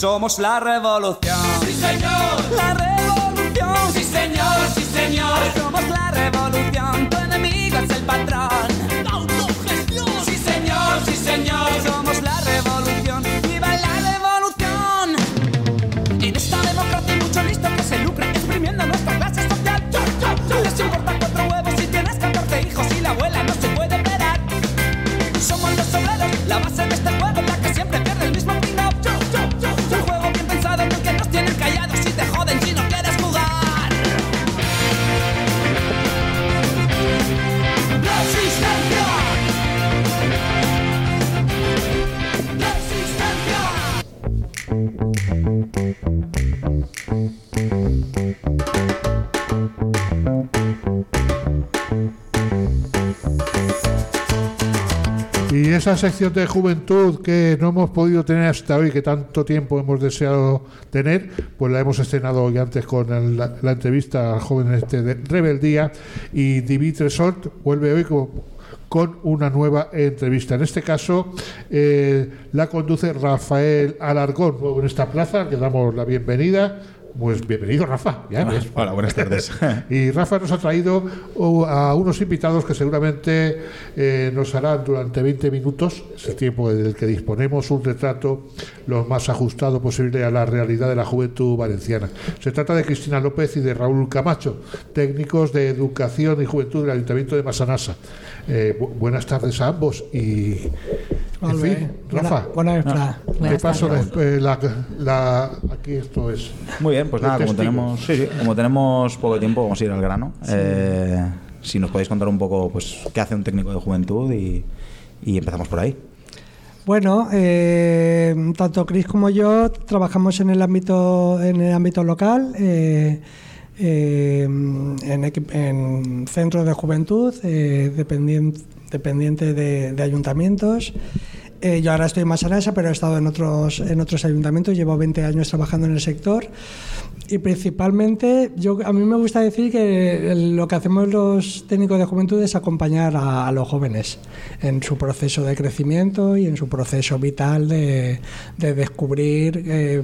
Somos la revolución. Sí, señor. La revolución. Sí, señor, sí, señor. Somos la revolución. Tu enemigo es el patrón. Esa sección de juventud que no hemos podido tener hasta hoy, que tanto tiempo hemos deseado tener, pues la hemos estrenado hoy antes con el- la, la entrevista al joven este de Rebeldía y Dimitri Sort vuelve hoy con, una nueva entrevista. En este caso eh, la conduce Rafael Alargón, nuevo en esta plaza, le damos la bienvenida. Pues bienvenido, Rafa. Ya ves. Hola, buenas tardes. Y Rafa nos ha traído a unos invitados que seguramente eh, nos harán durante 20 minutos, es el tiempo del que disponemos, un retrato lo más ajustado posible a la realidad de la juventud valenciana. Se trata de Cristina López y de Raúl Camacho, técnicos de educación y juventud del Ayuntamiento de Masanasa. Eh, bu- buenas tardes a ambos y, en fin, Rafa, Bona, bona vesprada. te Buenas paso la, tardes. la- la- aquí esto es. Muy bien, pues nada, como tenemos, sí, sí, como tenemos poco tiempo, vamos a ir al grano. Eh, si nos podéis contar un poco pues, qué hace un técnico de juventud y, y empezamos por ahí. Bueno, eh, tanto Chris como yo trabajamos en el ámbito, en el ámbito local, eh, eh, en, centros de juventud, eh, dependien- dependiente de, de ayuntamientos. Eh, yo ahora estoy en Masanasa, pero he estado en otros, en otros ayuntamientos, llevo 20 años trabajando en el sector. Y principalmente, yo, a mí me gusta decir que lo que hacemos los técnicos de juventud es acompañar a, a los jóvenes en su proceso de crecimiento y en su proceso vital de, de descubrir eh,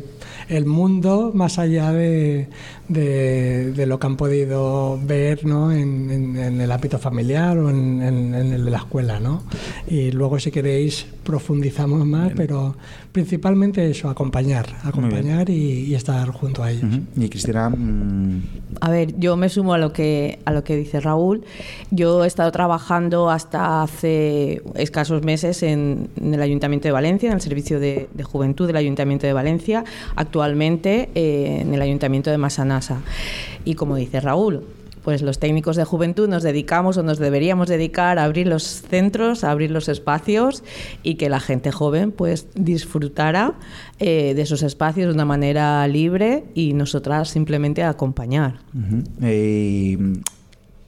el mundo más allá de, de- de lo que han podido ver ¿no? en, en- en el ámbito familiar o en, en- en el de la escuela. ¿no? Y luego, si queréis, profundizamos más, pero principalmente eso, acompañar, acompañar y, y estar junto a ellos. Y Cristina, mm, A ver, yo me sumo a lo que a lo que dice Raúl. Yo he estado trabajando hasta hace escasos meses en, en el Ayuntamiento de Valencia, en el Servicio de, de Juventud del Ayuntamiento de Valencia, actualmente eh, en el Ayuntamiento de Masanasa. Y como dice Raúl, pues los técnicos de juventud nos dedicamos o nos deberíamos dedicar a abrir los centros, a abrir los espacios y que la gente joven pues disfrutara eh, de esos espacios de una manera libre y nosotras simplemente acompañar. mm,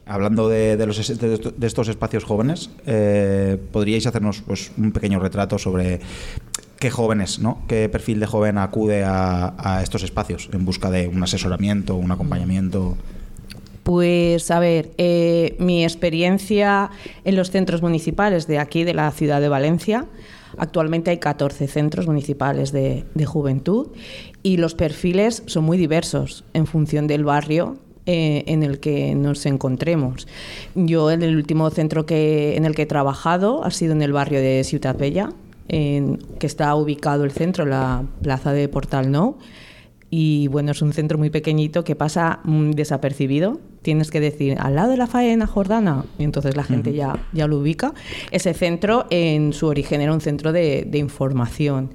hablando de, de de estos espacios jóvenes, eh, ¿podríais hacernos pues, un pequeño retrato sobre ¿Qué jóvenes, ¿no? ¿Qué perfil de joven acude a, a estos espacios en busca de un asesoramiento, un acompañamiento? Pues a ver, eh, mi experiencia en los centros municipales de aquí, de la ciudad de Valencia, actualmente hay 14 centros municipales de, juventud y los perfiles son muy diversos en función del barrio eh, en el que nos encontremos. Yo en el último centro que, en el que he trabajado ha sido en el barrio de Ciutat Bella, en, que está ubicado el centro en la plaza de Portal Nou. Y bueno, es un centro muy pequeñito que pasa mm, desapercibido. Tienes que decir, al lado de la faena Jordana, y entonces la gente ya, ya lo ubica. Ese centro, en su origen, era un centro de, de información.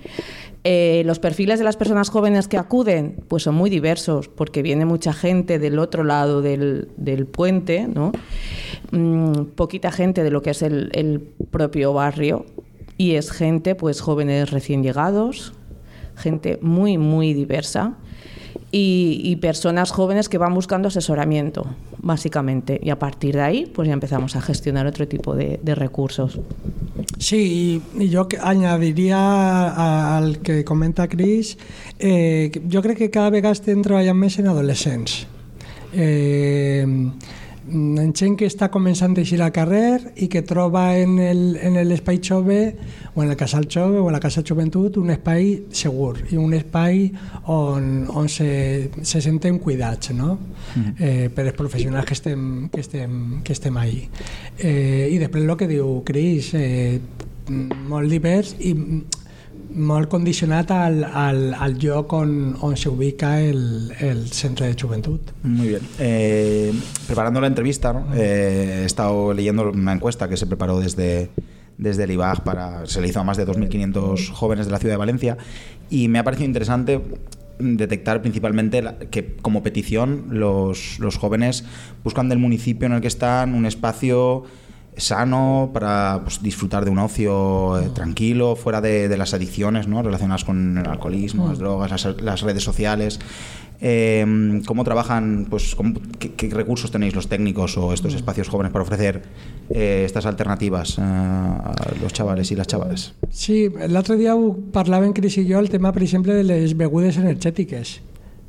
Eh, los perfiles de las personas jóvenes que acuden pues son muy diversos porque viene mucha gente del otro lado del, del puente, ¿no? Mm, poquita gente de lo que es el, el propio barrio y es gente pues jóvenes recién llegados, gente muy muy diversa y, y personas jóvenes que van buscando asesoramiento básicamente y a partir de ahí pues ya empezamos a gestionar otro tipo de, recursos. Sí, y yo añadiría al que comenta Cris, eh, jo crec que cada vegada estem treballant més en adolescents. Eh, en gent que està començant a eixir al carrer i que troba en el- en l'espai jove o en el casal jove o en la casa joventut un espai segur i un espai on, on se, se senten cuidats no? eh, per els professionals que estem, que estem, que estem ahí. Eh, I després el que diu Cris, eh, molt divers i molt condicionat al, al, al lloc on, on s'ubica el, el centre de joventut. Muy bien. Eh, preparando la entrevista, ¿no? Eh, he estado leyendo una encuesta que se preparó desde, desde el IBAG para. Se le hizo a más de 2.500 jóvenes de la ciudad de Valencia y me ha parecido interesante detectar principalmente que como petición los, los jóvenes buscan del municipio en el que están un espacio sano para pues, disfrutar de un ocio eh, tranquilo, fuera de, de las adicciones ¿no? relacionadas con el alcoholismo, las drogas, las, las redes sociales. Eh, ¿Cómo trabajan? Pues, cómo- qué, qué recursos tenéis los técnicos o estos espacios jóvenes para ofrecer eh, estas alternativas eh, a los chavales y las chavales? Sí, l'altre dia ho parlàvem Cris i jo el tema, per exemple, de les begudes energètiques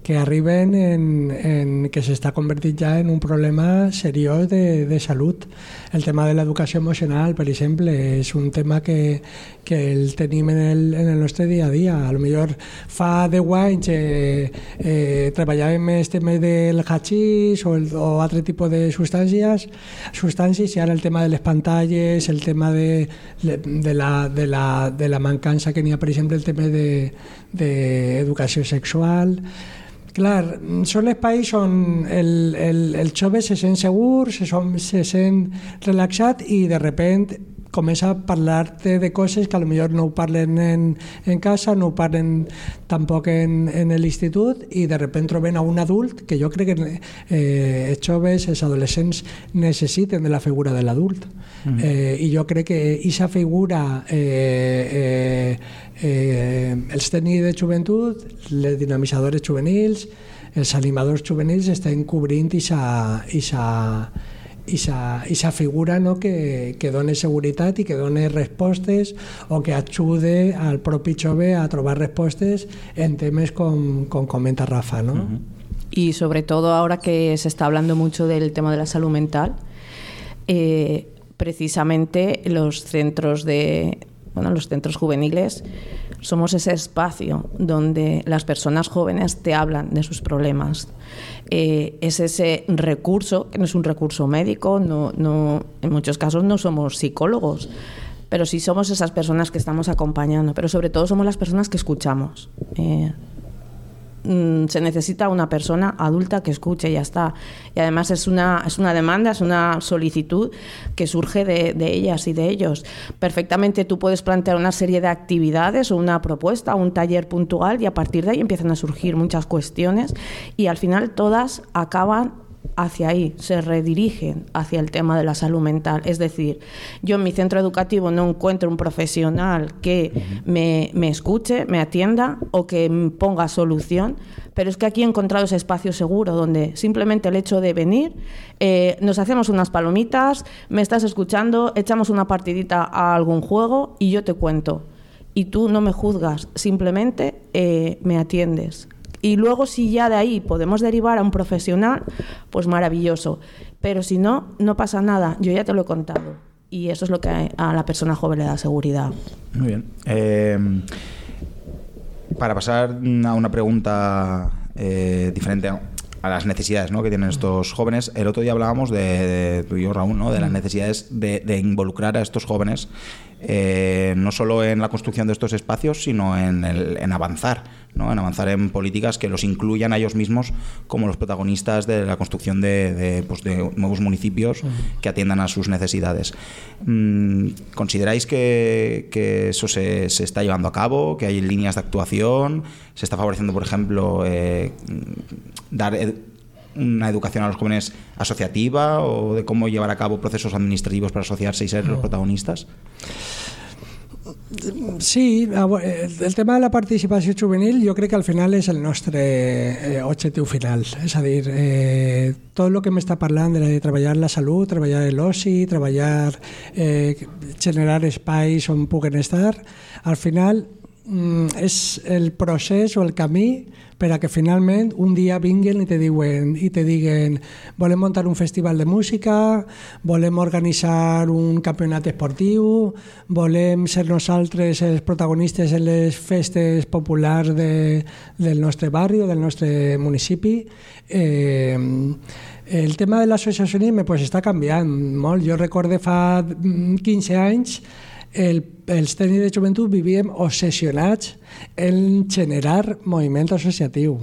que arriben en, en que s'està convertint ja en un problema seriós de, de salut. El tema de l'educació emocional, per exemple, és un tema que, que el tenim en el, en el nostre dia a dia. A lo millor fa 10 anys eh, eh, treballàvem el tema del hachís o, el, o altre tipus de substàncies, substàncies i ara el tema de les pantalles, el tema de, de, la, de, la, de la mancança que n'hi ha, per exemple, el tema d'educació de, sexual. Clar, són espais on el, el, el jove se sent segur, se, som, se sent relaxat i de repent comença a parlar-te de coses que a lo millor no ho parlen en, en casa, no ho parlen tampoc en, en l'institut i de repent troben a un adult que jo crec que eh, els joves, els adolescents necessiten de la figura de l'adult. Mm. eh, I jo crec que aquesta figura eh, eh, eh, els tècnics de joventut, les dinamitzadores juvenils, els animadors juvenils estan cobrint aquesta figura no, que, que dona seguretat i que dona respostes o que ajude al propi jove a trobar respostes en temes com, com comenta Rafa. ¿no? Y sobre todo ahora que se está hablando mucho del tema de la salud mental, eh, precisamente los centros de bueno, los centros juveniles somos ese espacio donde las personas jóvenes te hablan de sus problemas. Eh, es ese recurso, que no es un recurso médico, no, en muchos casos no somos psicólogos, pero sí somos esas personas que estamos acompañando, pero sobre todo somos las personas que escuchamos. Eh, mm, se necesita una persona adulta que escuche ya está. Y además es una, es una demanda, es una solicitud que surge de, de ellas y de ellos. Perfectamente tú puedes plantear una serie de actividades o una propuesta, un taller puntual y a partir de ahí empiezan a surgir muchas cuestiones y al final todas acaban hacia ahí, se redirigen hacia el tema de la salud mental. Es decir, yo en mi centro educativo no encuentro un profesional que me, me escuche, me atienda o que me ponga solución, pero es que aquí he encontrado ese espacio seguro donde simplemente el hecho de venir, eh, nos hacemos unas palomitas, me estás escuchando, echamos una partidita a algún juego y yo te cuento. y tú no me juzgas, simplemente eh, me atiendes. Y luego si ya de ahí podemos derivar a un profesional, pues maravilloso. Pero si no, no pasa nada, yo ya te lo he contado. Y eso es lo que a la persona joven le da seguridad. Muy bien. Eh, para pasar a una pregunta eh, diferente a a las necesidades ¿no? que tienen estos jóvenes. El otro día hablábamos de, de tú y yo, Raúl, ¿no? de las necesidades de, de involucrar a estos jóvenes eh, no solo en la construcción de estos espacios, sino en, el- en avanzar, ¿no? en avanzar en políticas que los incluyan a ellos mismos como los protagonistas de la construcción de, de, pues, de nuevos municipios que atiendan a sus necesidades. Mm, ¿Consideráis que, que eso se, se está llevando a cabo, que hay líneas de actuación, se está favoreciendo, por ejemplo, eh, dar ed- una educación a los jóvenes asociativa o de cómo llevar a cabo procesos administrativos para asociarse y ser los protagonistas? Sí, ah, el tema de la participació juvenil jo crec que al final és el nostre eh, objectiu final. És a dir, eh, tot el que m'està parlant de, de treballar la salut, treballar l'oci, treballar, eh, generar espais on puguen estar, al final mm, és el procés o el camí per a que finalment un dia vinguen i te diuen i te diguen volem muntar un festival de música, volem organitzar un campionat esportiu, volem ser nosaltres els protagonistes en les festes populars de, del nostre barri o del nostre municipi. Eh, el tema de l'associacionisme pues, està canviant molt. Jo recorde fa mm, 15 anys el, els tècnics de joventut vivíem obsessionats en generar moviment associatiu.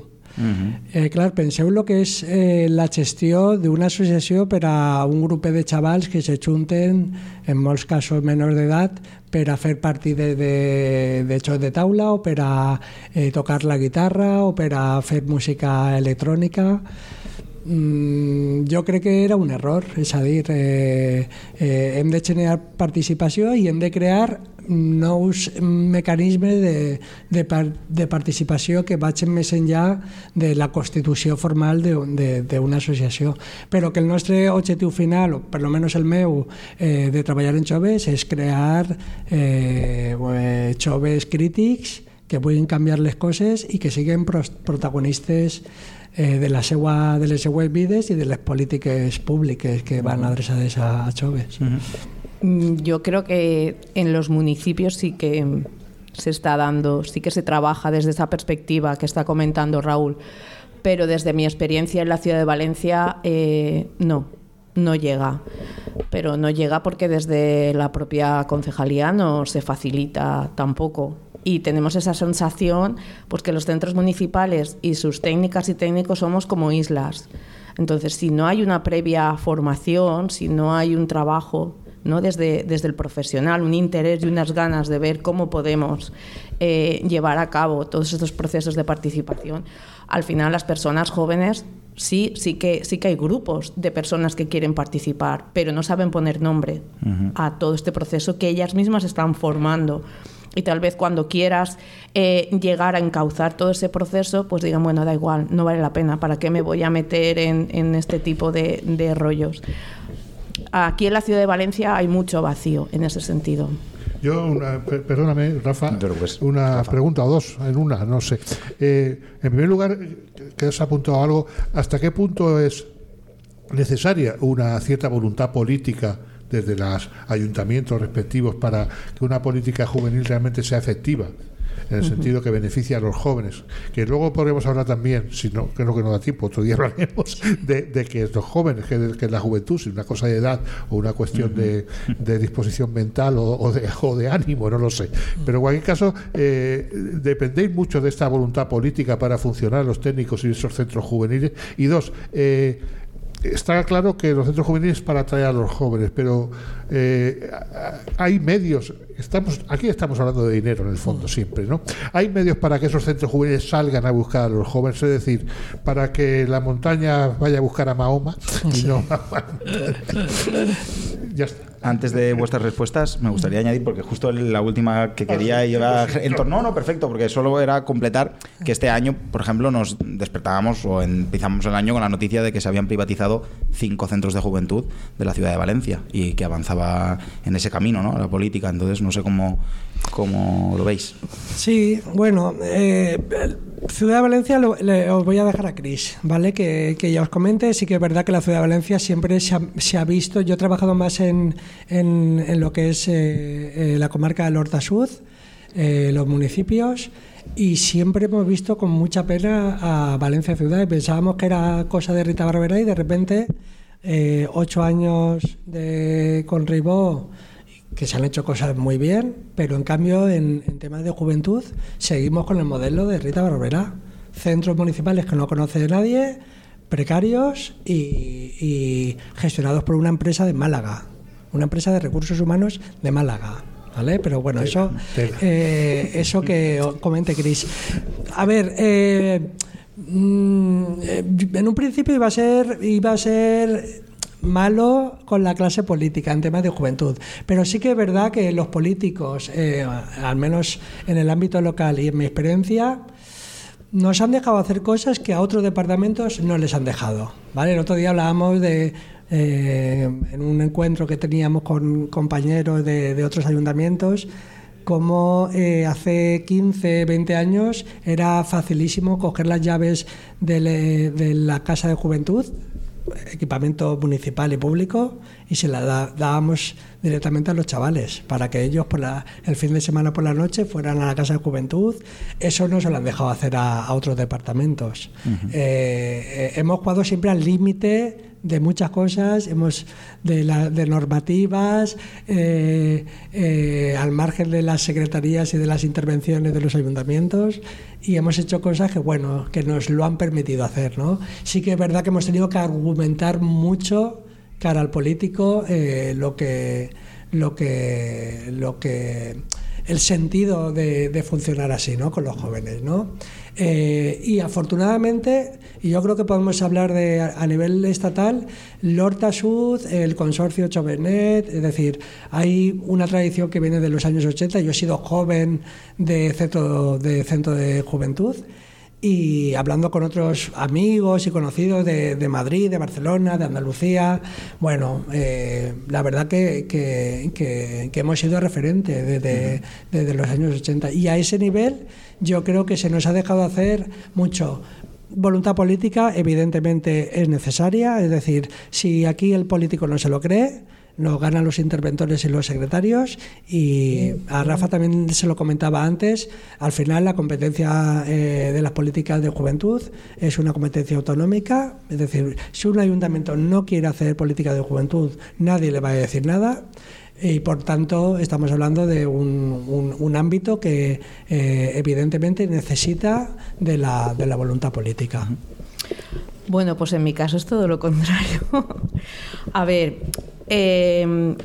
Eh, clar, penseu el que és eh, la gestió d'una associació per a un grup de xavals que se junten, en molts casos menors d'edat, per a fer partides de, de joc de taula o per a eh, tocar la guitarra o per a fer música electrònica. Mm, jo crec que era un error, és a dir, eh, eh, hem de generar participació i hem de crear nous mecanismes de, de, de participació que vagin més enllà de la constitució formal d'una associació. Però que el nostre objectiu final, o per lo menos el meu, eh, de treballar en joves, és crear eh, joves crítics que puguin canviar les coses i que siguin protagonistes eh, de, la seua, de les seues vides i de les polítiques públiques que van adreçades a, a joves. Mm, Yo creo que en los municipios sí que se está dando, sí que se trabaja desde esa perspectiva que está comentando Raúl, pero desde mi experiencia en la ciudad de Valencia, eh, no, no llega. Pero no llega porque desde la propia concejalía no se facilita tampoco. Y tenemos esa sensación pues que los centros municipales y sus técnicas y técnicos somos como islas. Entonces, si no hay una previa formación, si no hay un trabajo ¿no? desde, desde el profesional, un interés y unas ganas de ver cómo podemos eh, llevar a cabo todos estos procesos de participación, al final las personas jóvenes sí, sí, que, sí que hay grupos de personas que quieren participar, pero no saben poner nombre a todo este proceso que ellas mismas están formando. Y tal vez cuando quieras eh, llegar a encauzar todo ese proceso, pues digan, bueno, da igual, no vale la pena, ¿para qué me voy a meter en, en este tipo de, de rollos? Aquí en la ciudad de Valencia hay mucho vacío en ese sentido. Yo, una- per- perdóname, Rafa, una Rafa. pregunta o dos en una, no sé. Eh, en primer lugar, que has apuntado algo, ¿hasta qué punto es necesaria una cierta voluntad política desde los ayuntamientos respectivos para que una política juvenil realmente sea efectiva? En el sentido que beneficie a los jóvenes. Que luego podremos hablar también, si no, creo que no da tiempo, otro día hablaremos, de, de que los jóvenes, que, que la juventud, si una cosa de edad o una cuestión de, de disposición mental o, o de, o de ánimo, no lo sé. Pero en cualquier caso, eh, dependéis mucho de esta voluntad política para funcionar los técnicos y esos centros juveniles. Y dos, eh, Está claro que los centros juveniles para atraer a los jóvenes, pero eh, hay medios. Estamos aquí estamos hablando de dinero en el fondo siempre, ¿no? Hay medios para que esos centros juveniles salgan a buscar a los jóvenes, es decir, para que la montaña vaya a buscar a Mahoma y no. ya está. Antes de vuestras respuestas, me gustaría añadir, porque justo la última que quería iba en torno. No, no, perfecto, porque solo era completar que este año, por ejemplo, nos despertábamos o empezamos el año con la noticia de que se habían privatizado cinco centros de juventud de la ciudad de Valencia y que avanzaba en ese camino, ¿no? La política. Entonces, no sé cómo, cómo lo veis. Sí, bueno, eh, Ciudad de Valencia lo, le- os voy a dejar a Cris, ¿vale? Que, que ya os comente. Sí que es verdad que la Ciudad de Valencia siempre se ha, se ha visto. Yo he trabajado más en, en, en lo que es eh, eh, la comarca del Horta Sud, eh, los municipios, y siempre hemos visto con mucha pena a Valencia Ciudad. Y pensábamos que era cosa de Rita Barberá y de repente, eh, ocho años de, con Ribó que se han hecho cosas muy bien, pero en cambio en, en temas de juventud seguimos con el modelo de Rita Barberá. Centros municipales que no conoce nadie, precarios y, y gestionados por una empresa de Málaga, una empresa de recursos humanos de Málaga. ¿Vale? Pero bueno, eso, tela. eh, eso que comente Cris. A ver, eh, mm, eh, en un principio iba a ser, iba a ser malo con la clase política en temas de juventud. Pero sí que es verdad que los políticos, eh, al menos en el ámbito local y en mi experiencia, nos han dejado hacer cosas que a otros departamentos no les han dejado. ¿vale? El otro día hablábamos de, eh, en un encuentro que teníamos con compañeros de, otros ayuntamientos, como eh, hace 15, 20 años era facilísimo coger las llaves de la Casa de Juventud, equipamiento municipal y público, y se la da- dábamos directamente a los chavales para que ellos por la, el fin de semana por la noche fueran a la Casa de Juventud. Eso no se lo han dejado hacer a, a otros departamentos. Eh, eh, hemos jugado siempre al límite de muchas cosas, hemos de, la- de normativas, eh, eh, al margen de las secretarías y de las intervenciones de los ayuntamientos, y hemos hecho cosas que, bueno, que nos lo han permitido hacer, ¿no? Sí que es verdad que hemos tenido que argumentar mucho cara al político eh, lo que lo que lo que el sentido de, de funcionar así ¿no? con los jóvenes ¿no? Eh, y afortunadamente y yo creo que podemos hablar de a nivel estatal Lorta Sud el consorcio Chovenet es decir hay una tradición que viene de los años 80 yo he sido joven de centro de centro de juventud y hablando con otros amigos y conocidos de, de Madrid, de Barcelona, de Andalucía, bueno, eh, la verdad que, que- que- que hemos sido referentes desde, desde los años 80. Y a ese nivel yo creo que se nos ha dejado hacer mucho. Voluntad política evidentemente es necesaria, es decir, si aquí el político no se lo cree, nos ganan los interventores y los secretarios y a Rafa también se lo comentaba antes, al final la competencia eh, de las políticas de juventud es una competencia autonómica, es decir, si un ayuntamiento no quiere hacer política de juventud, nadie le va a decir nada y por tanto estamos hablando de un, un- un ámbito que eh, evidentemente necesita de la, de la voluntad política. Bueno, pues en mi caso es todo lo contrario. A ver, eh,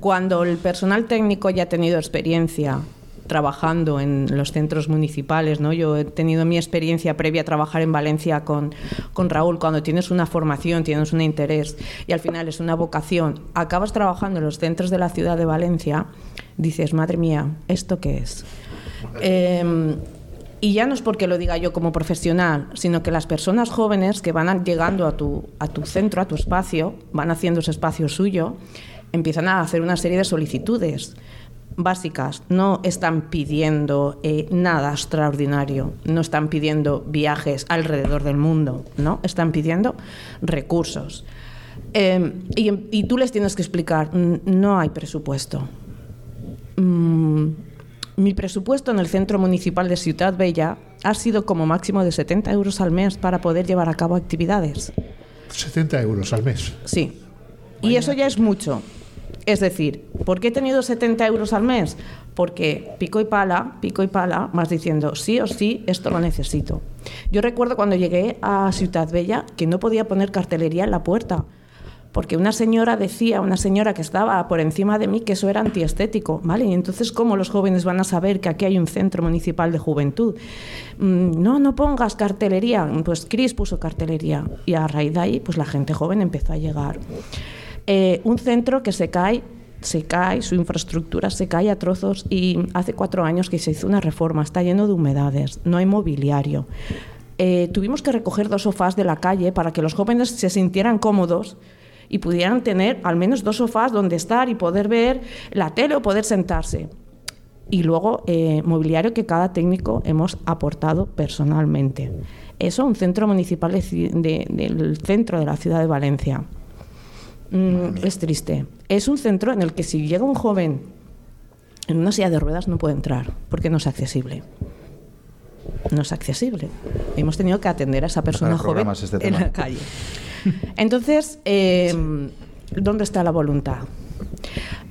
cuando el personal técnico ya ha tenido experiencia trabajando en los centros municipales, ¿no? Yo he tenido mi experiencia previa a trabajar en Valencia con, con Raúl, cuando tienes una formación, tienes un interés y al final es una vocación, acabas trabajando en los centros de la ciudad de Valencia, dices, madre mía, ¿esto qué es? Eh, y ya no es porque lo diga yo como profesional, sino que las personas jóvenes que van llegando a tu, a tu centro, a tu espacio, van haciendo ese espacio suyo, empiezan a hacer una serie de solicitudes básicas. No están pidiendo eh, nada extraordinario, no están pidiendo viajes alrededor del mundo, ¿no? Están pidiendo recursos. Eh, y, tú les tienes que explicar, "Mm, no hay presupuesto. Mm, mi presupuesto en el Centro Municipal de Ciudad Bella ha sido como máximo de 70 euros al mes para poder llevar a cabo actividades. 70 euros al mes. Sí. Y eso ya es mucho. Es decir, ¿por qué he tenido 70 euros al mes? Porque pico y pala, pico y pala, más diciendo, sí o sí, esto lo necesito. Yo recuerdo cuando llegué a Ciudad Bella que no podía poner cartelería en la puerta, porque una señora decía, una señora que estaba por encima de mí, que eso era antiestético, ¿vale? Y entonces, ¿cómo los jóvenes van a saber que aquí hay un centro municipal de juventud? Mm, No, no pongas cartelería. Pues Cris puso cartelería y a raíz de ahí, pues la gente joven empezó a llegar. Eh, un centro que se cae se cae, su infraestructura se cae a trozos y hace cuatro años que se hizo una reforma, está lleno de humedades, no hay mobiliario. Eh, tuvimos que recoger dos sofás de la calle para que los jóvenes se sintieran cómodos y pudieran tener al menos dos sofás donde estar y poder ver la tele o poder sentarse. Y luego eh, mobiliario que cada técnico hemos aportado personalmente. Eso, un centro municipal de de- del centro de la ciudad de Valencia. Mm, es triste. Es un centro en el que si llega un joven en una silla de ruedas no puede entrar porque no es accesible. No es accesible. Hemos tenido que atender a esa persona joven este en la calle. Entonces, eh, ¿dónde está la voluntad?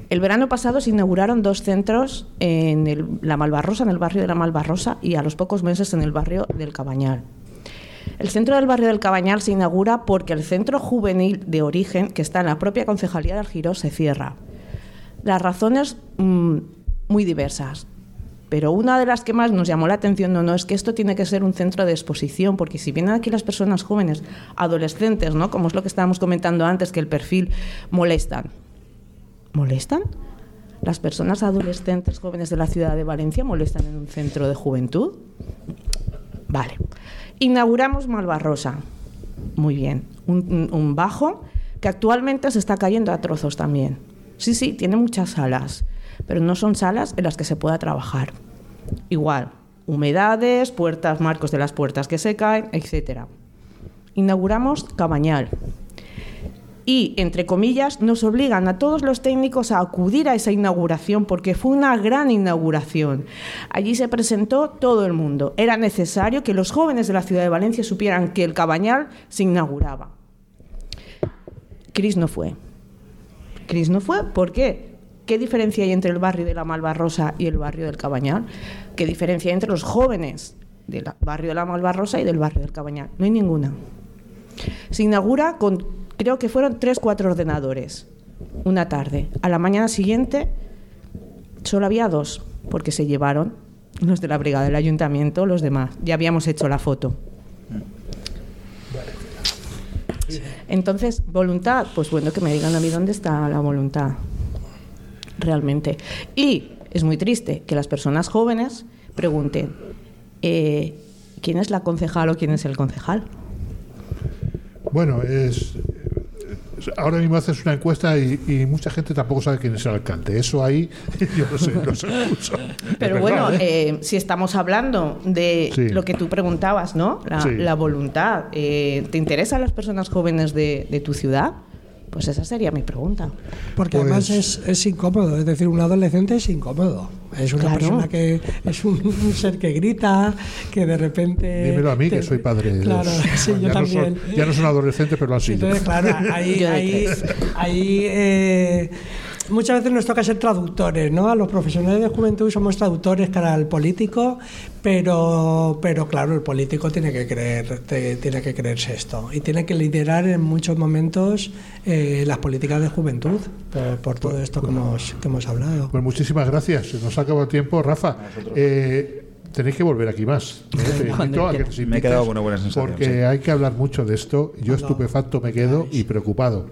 El verano pasado se inauguraron dos centros en el- la Malvarrosa, en el barrio de la Malvarrosa, y a los pocos meses en el barrio del Cabañal. El centro del barrio del Cabañal se inaugura porque el centro juvenil de origen, que está en la propia concejalía de Algiró, se cierra. Las razones mm, muy diversas. Pero una de las que más nos llamó la atención no, no es que esto tiene que ser un centro de exposición, porque si vienen aquí las personas jóvenes, adolescentes, ¿no? como es lo que estábamos comentando antes, que el perfil molestan. ¿Molestan? ¿Las personas adolescentes jóvenes de la ciudad de Valencia molestan en un centro de juventud? Vale. Inauguramos Malvarrosa. Muy bien. Un, un- bajo que actualmente se está cayendo a trozos también. Sí, sí, tiene muchas salas, pero no son salas en las que se pueda trabajar. Igual, humedades, puertas, marcos de las puertas que se caen, etc. Inauguramos Cabañal. Y, entre comillas, nos obligan a todos los técnicos a acudir a esa inauguración porque fue una gran inauguración. Allí se presentó todo el mundo. Era necesario que los jóvenes de la ciudad de Valencia supieran que el Cabañal se inauguraba. Cris no fue. Cris no fue, ¿por qué? ¿Qué diferencia hay entre el barrio de la Malvarrosa y el barrio del Cabañal? ¿Qué diferencia hay entre los jóvenes del barrio de la Malvarrosa y del barrio del Cabañal? No hay ninguna. Se inaugura con, creo que fueron tres, cuatro ordenadores, una tarde. A la mañana siguiente solo había dos, porque se llevaron los de la brigada del ayuntamiento, los demás. Ya habíamos hecho la foto. Entonces, voluntad, pues bueno, que me digan a mí dónde está la voluntad realmente. Y es muy triste que las personas jóvenes pregunten, eh, ¿quién es la concejal o quién es el concejal? Bueno, es. Ahora mismo haces una encuesta y, y mucha gente tampoco sabe quién es el alcalde. Eso ahí, yo no sé, no sé mucho. Pero Es bueno, verdad, ¿eh? eh, si estamos hablando de Sí. lo que tú preguntabas, ¿no? La, Sí. la voluntad. eh, ¿Te interesan las personas jóvenes de, de tu ciudad? Pues esa sería mi pregunta. Porque Pues- además es, es incómodo, es decir, un adolescente es incómodo. Es una Claro. persona que es un, un ser que grita, que de repente. Dímelo a mí, que soy padre. Claro, sí, yo ya, no también. son, ya no son adolescentes, pero sido. Entonces, claro, ahí, ahí, ahí, eh, muchas veces nos toca ser traductores, ¿no? A los profesionales de juventud somos traductores cara al político, pero, pero claro, el político tiene que creer, te- tiene que creerse esto y tiene que liderar en muchos momentos eh, las políticas de juventud por, por todo esto que hemos, que hemos hablado. Pues muchísimas gracias. Se nos ha acabado el tiempo. Rafa, eh, tenéis que volver aquí más. ¿eh? Que Me he quedado con una buena sensación, Porque sí. hay que hablar mucho de esto. Yo estupefacto me quedo y preocupado.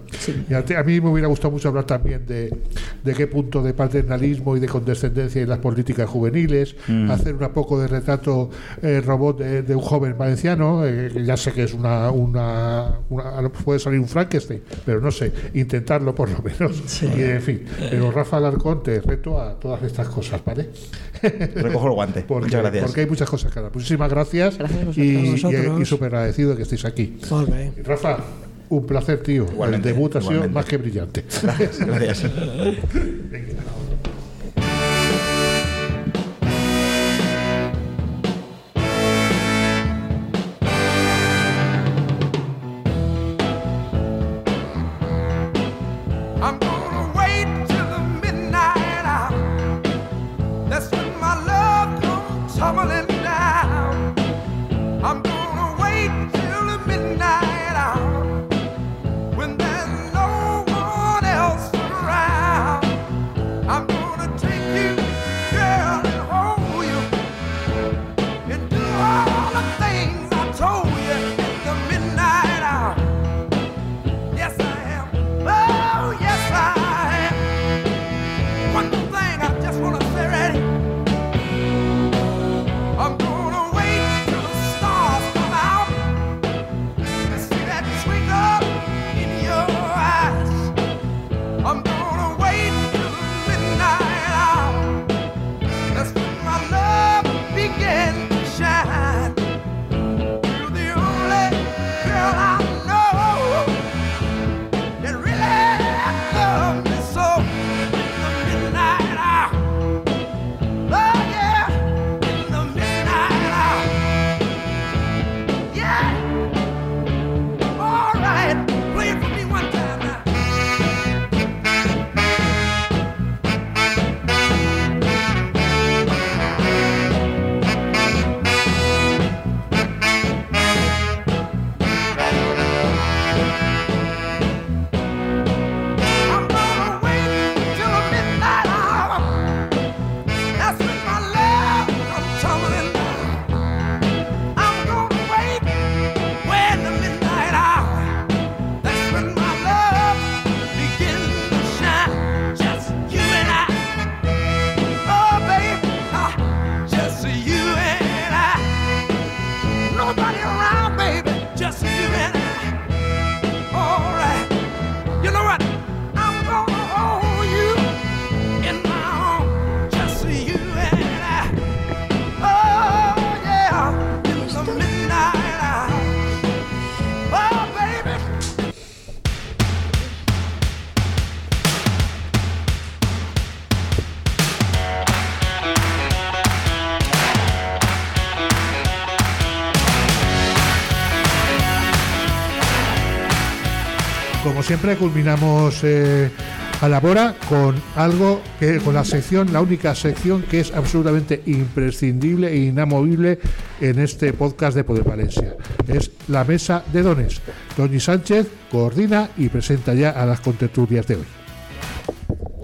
Y a, a mí me hubiera gustado mucho hablar también de, de qué punto de paternalismo y de condescendencia hay las políticas juveniles, Mm. hacer un poco de retrato eh, robot de, de un joven valenciano, eh, ya sé que es una, una, una- puede salir un Frankenstein, pero no sé, intentarlo por lo menos. Y en fin, pero Rafa Alarcón te reto a todas estas cosas, ¿vale? Recojo el guante. Muchas gracias. Porque hay muchas cosas que hablar. Muchísimas gracias, Gracias a vosotros. y, vosotros. y, súper agradecido de que estéis aquí. Bé. Rafa, un placer, tío. Igualmente, El debut ha sido más que brillante. Gracias. gracias. siempre culminamos eh, a la hora con algo que con la sección, la única sección que es absolutamente imprescindible e inamovible en este podcast de Poder Valencia. Es la mesa de dones. Doñi Sánchez coordina y presenta ya a las contertulias de hoy.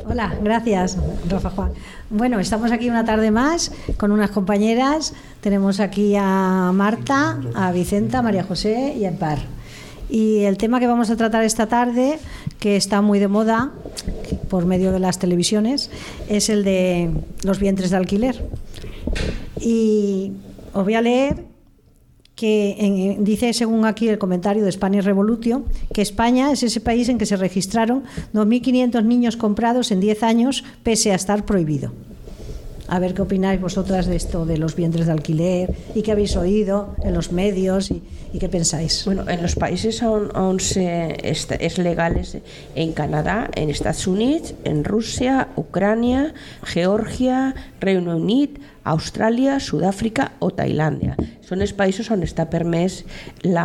Hola, gracias, Rafa Juan. Bueno, estamos aquí una tarde más con unas compañeras. Tenemos aquí a Marta, a Vicenta, a María José y a Empar. Y el tema que vamos a tratar esta tarde, que está muy de moda por medio de las televisiones, es el de los vientres de alquiler. Y os voy a leer que dice, según aquí el comentario de Spanish Revolution, que España es ese país en que se registraron 2.500 niños comprados en 10 años, pese a estar prohibido. A ver qué opináis vosotras de esto, de los vientres de alquiler, y qué habéis oído en los medios, y, y qué pensáis. Bueno, en los países on, on se est- es legal es en Canadá, en Estados Unidos, en Rusia, Ucrania, Georgia, Reino Unit, Austràlia, Sud-àfrica o Tailàndia. Són els països on està permès la,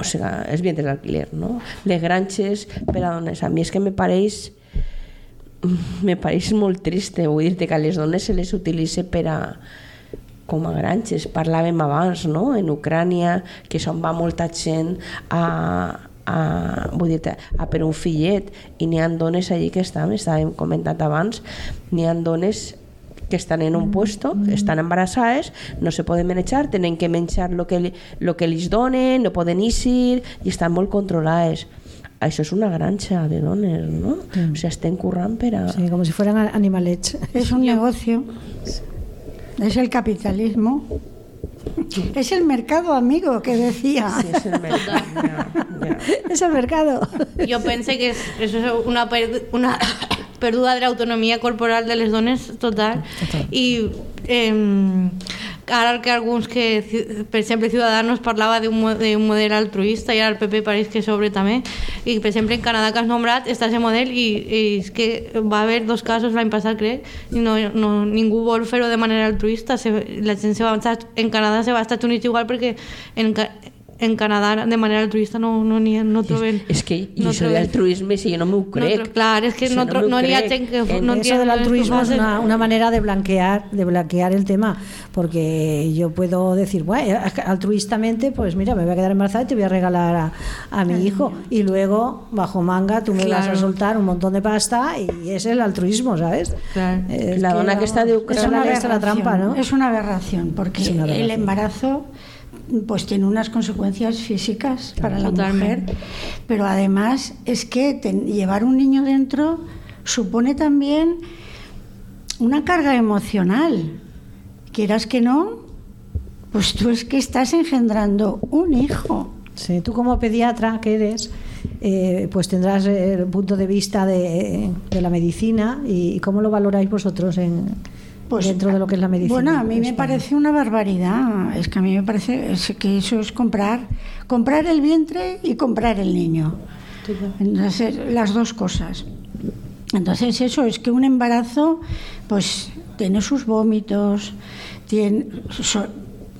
o sigui, els vientres d'alquiler, no? Les granges per a dones. A mi és que me pareix me pareix molt triste, vull dir que a les dones se les utilitza per a com a granges, parlàvem abans, no? En Ucrània, que se'n va molta gent a, a, vull dir a per un fillet, i n'hi ha dones allí que estan, estàvem comentant abans, n'hi ha dones que estan en un puesto, estan embarassades, no se poden menjar, tenen que menjar lo que, lo que els donen, no poden eixir i estan molt controlades. Això és una granja de dones, no? O sigui, estem currant per a... Sí, como si fueran animalets. Es un negocio, es el capitalismo, es el mercado amigo que decía. Sí, és el ja. Es el mercado. Jo pense que és, és una, per- una perduda de l'autonomia corporal de les dones total, i eh, ara que alguns que, per exemple, Ciudadanos parlava d'un mo- d'un model altruista i ara el PP pareix que sobre també i per exemple en Canadà que has nombrat està ese model i, i és que va haver dos casos l'any passat crec i no, no, ningú vol fer-ho de manera altruista se, la gent se va en Canadà se va als Estats Units igual perquè en, en Canadà de manera altruista no, no, ni, no troben És que i no això troben- d'altruisme, si jo no m'ho no crec. tro- clar, és que Si no, m'ho no n'hi ha gent que En no Eso entiende del esto altruismo es una, una manera de blanquear, de blanquear el tema, porque yo puedo decir, bueno, altruistamente, pues mira, me voy a quedar embarazada y te voy a regalar a, a mi hijo, y luego bajo manga tú me vas a Claro. soltar un montón de pasta y es el altruismo, ¿sabes? Claro. Es La dona que está de Ucrania- es una, es la trampa, ¿no? Es una aberración, porque una el aberración. embarazo pues tiene unas consecuencias físicas para la mujer, pero además es que ten- llevar un niño dentro supone también una carga emocional. Quieras que no, pues tú es que estás engendrando un hijo. Sí, tú como pediatra que eres, eh, pues tendrás el punto de vista de, de la medicina y cómo lo valoráis vosotros en, dentro de lo que es la medicina. Pues, Bueno, a mí me parece una barbaridad. Es que a mí me parece es que eso es comprar, comprar el vientre y comprar el niño. Entonces, las dos cosas. Entonces, eso es que un embarazo, pues, tiene sus vómitos, tiene, so-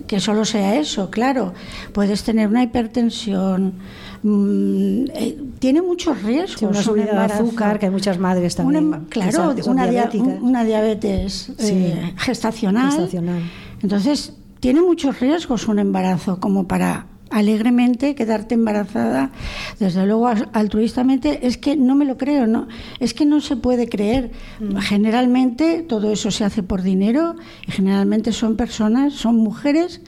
que solo sea eso, claro. Puedes tener una hipertensión, mm, eh, tiene muchos riesgos. Sí, una de azúcar, que hay muchas madres también. que claro, son- una, diabéticas. una diabetes Sí. eh, gestacional. Gestacional. Entonces, tiene muchos riesgos un embarazo, como para alegremente quedarte embarazada, desde luego al- altruistamente, es que no me lo creo, no, es que no se puede creer. Mm. Generalmente todo eso se hace por dinero y generalmente son personas, son mujeres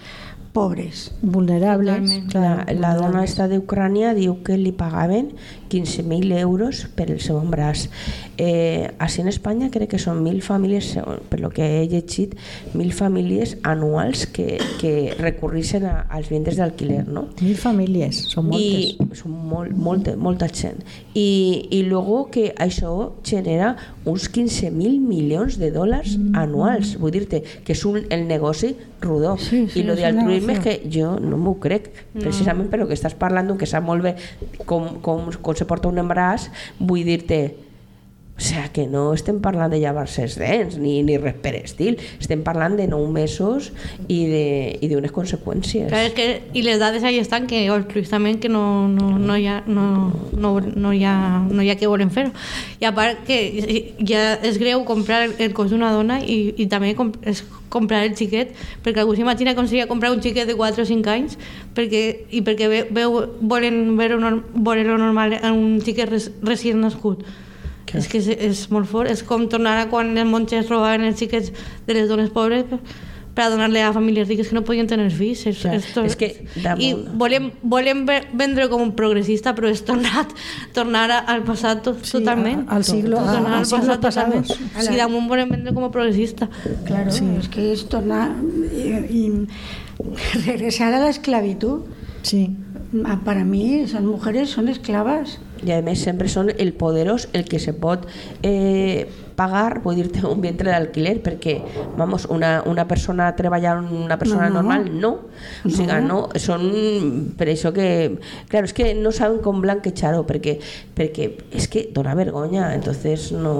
pobres. Vulnerables. Totalment. claro, La, la dona esta d'Ucrània diu que li pagaven 15.000 euros per el seu embaràs. Eh, així en Espanya crec que són 1.000 famílies, per lo que he llegit, 1.000 famílies anuals que, que recurrixen a, als vientres d'alquiler, no? Mil familias, son moltes. i són molt, molta, molta gent I, i luego que això genera uns 15.000 milions de dòlars anuals vull dir-te que és un, el negoci rodó Sí, sí, i lo de altruisme és que jo no m'ho crec precisament per lo que estàs parlant que sap molt bé com, com, com se porta un embaràs vull dir-te O sea, que no estem parlant de llevar-se els dents ni, ni res per estil, estem parlant de nou mesos i i d'unes conseqüències. Claro, es que, y las edades ahí están que altruistament que no, no, no, hi ha, no, no, no, hi ha, no hi ha que volen fer i a part que ja és greu comprar el, cos d'una dona i, i també és comprar el xiquet perquè algú s'imagina com seria comprar un xiquet de 4 o 5 anys perquè, i perquè ve, veu, volen veure un, normal en un xiquet res, recient nascut és que és, és molt fort, és com tornar a quan els monges robaven els xiquets de les dones pobres per, per a donar-li a famílies riques que no podien tenir fills. És, és, tot, és que I volem, volem ve- vendre com un progressista, però és tornar, tornar al passat tot, Sí, totalment. a- al siglo- tornar a- al a siglos passat totalment. pasados. I damunt volem vendre com a progressista. Claro, es que es tornar y, y regresar a la esclavitud. Sí. Para mí, esas mujeres son esclavas. I a més sempre són el poderós el que se pot eh, pagar, vull dir-te, un vientre d'alquiler, perquè, vamos, una, una persona treballant, una persona No, no. normal, no. O sigui, no, són per això que... Claro, és que no saben com blanquejar-ho, perquè, perquè és que dona vergonya, entonces no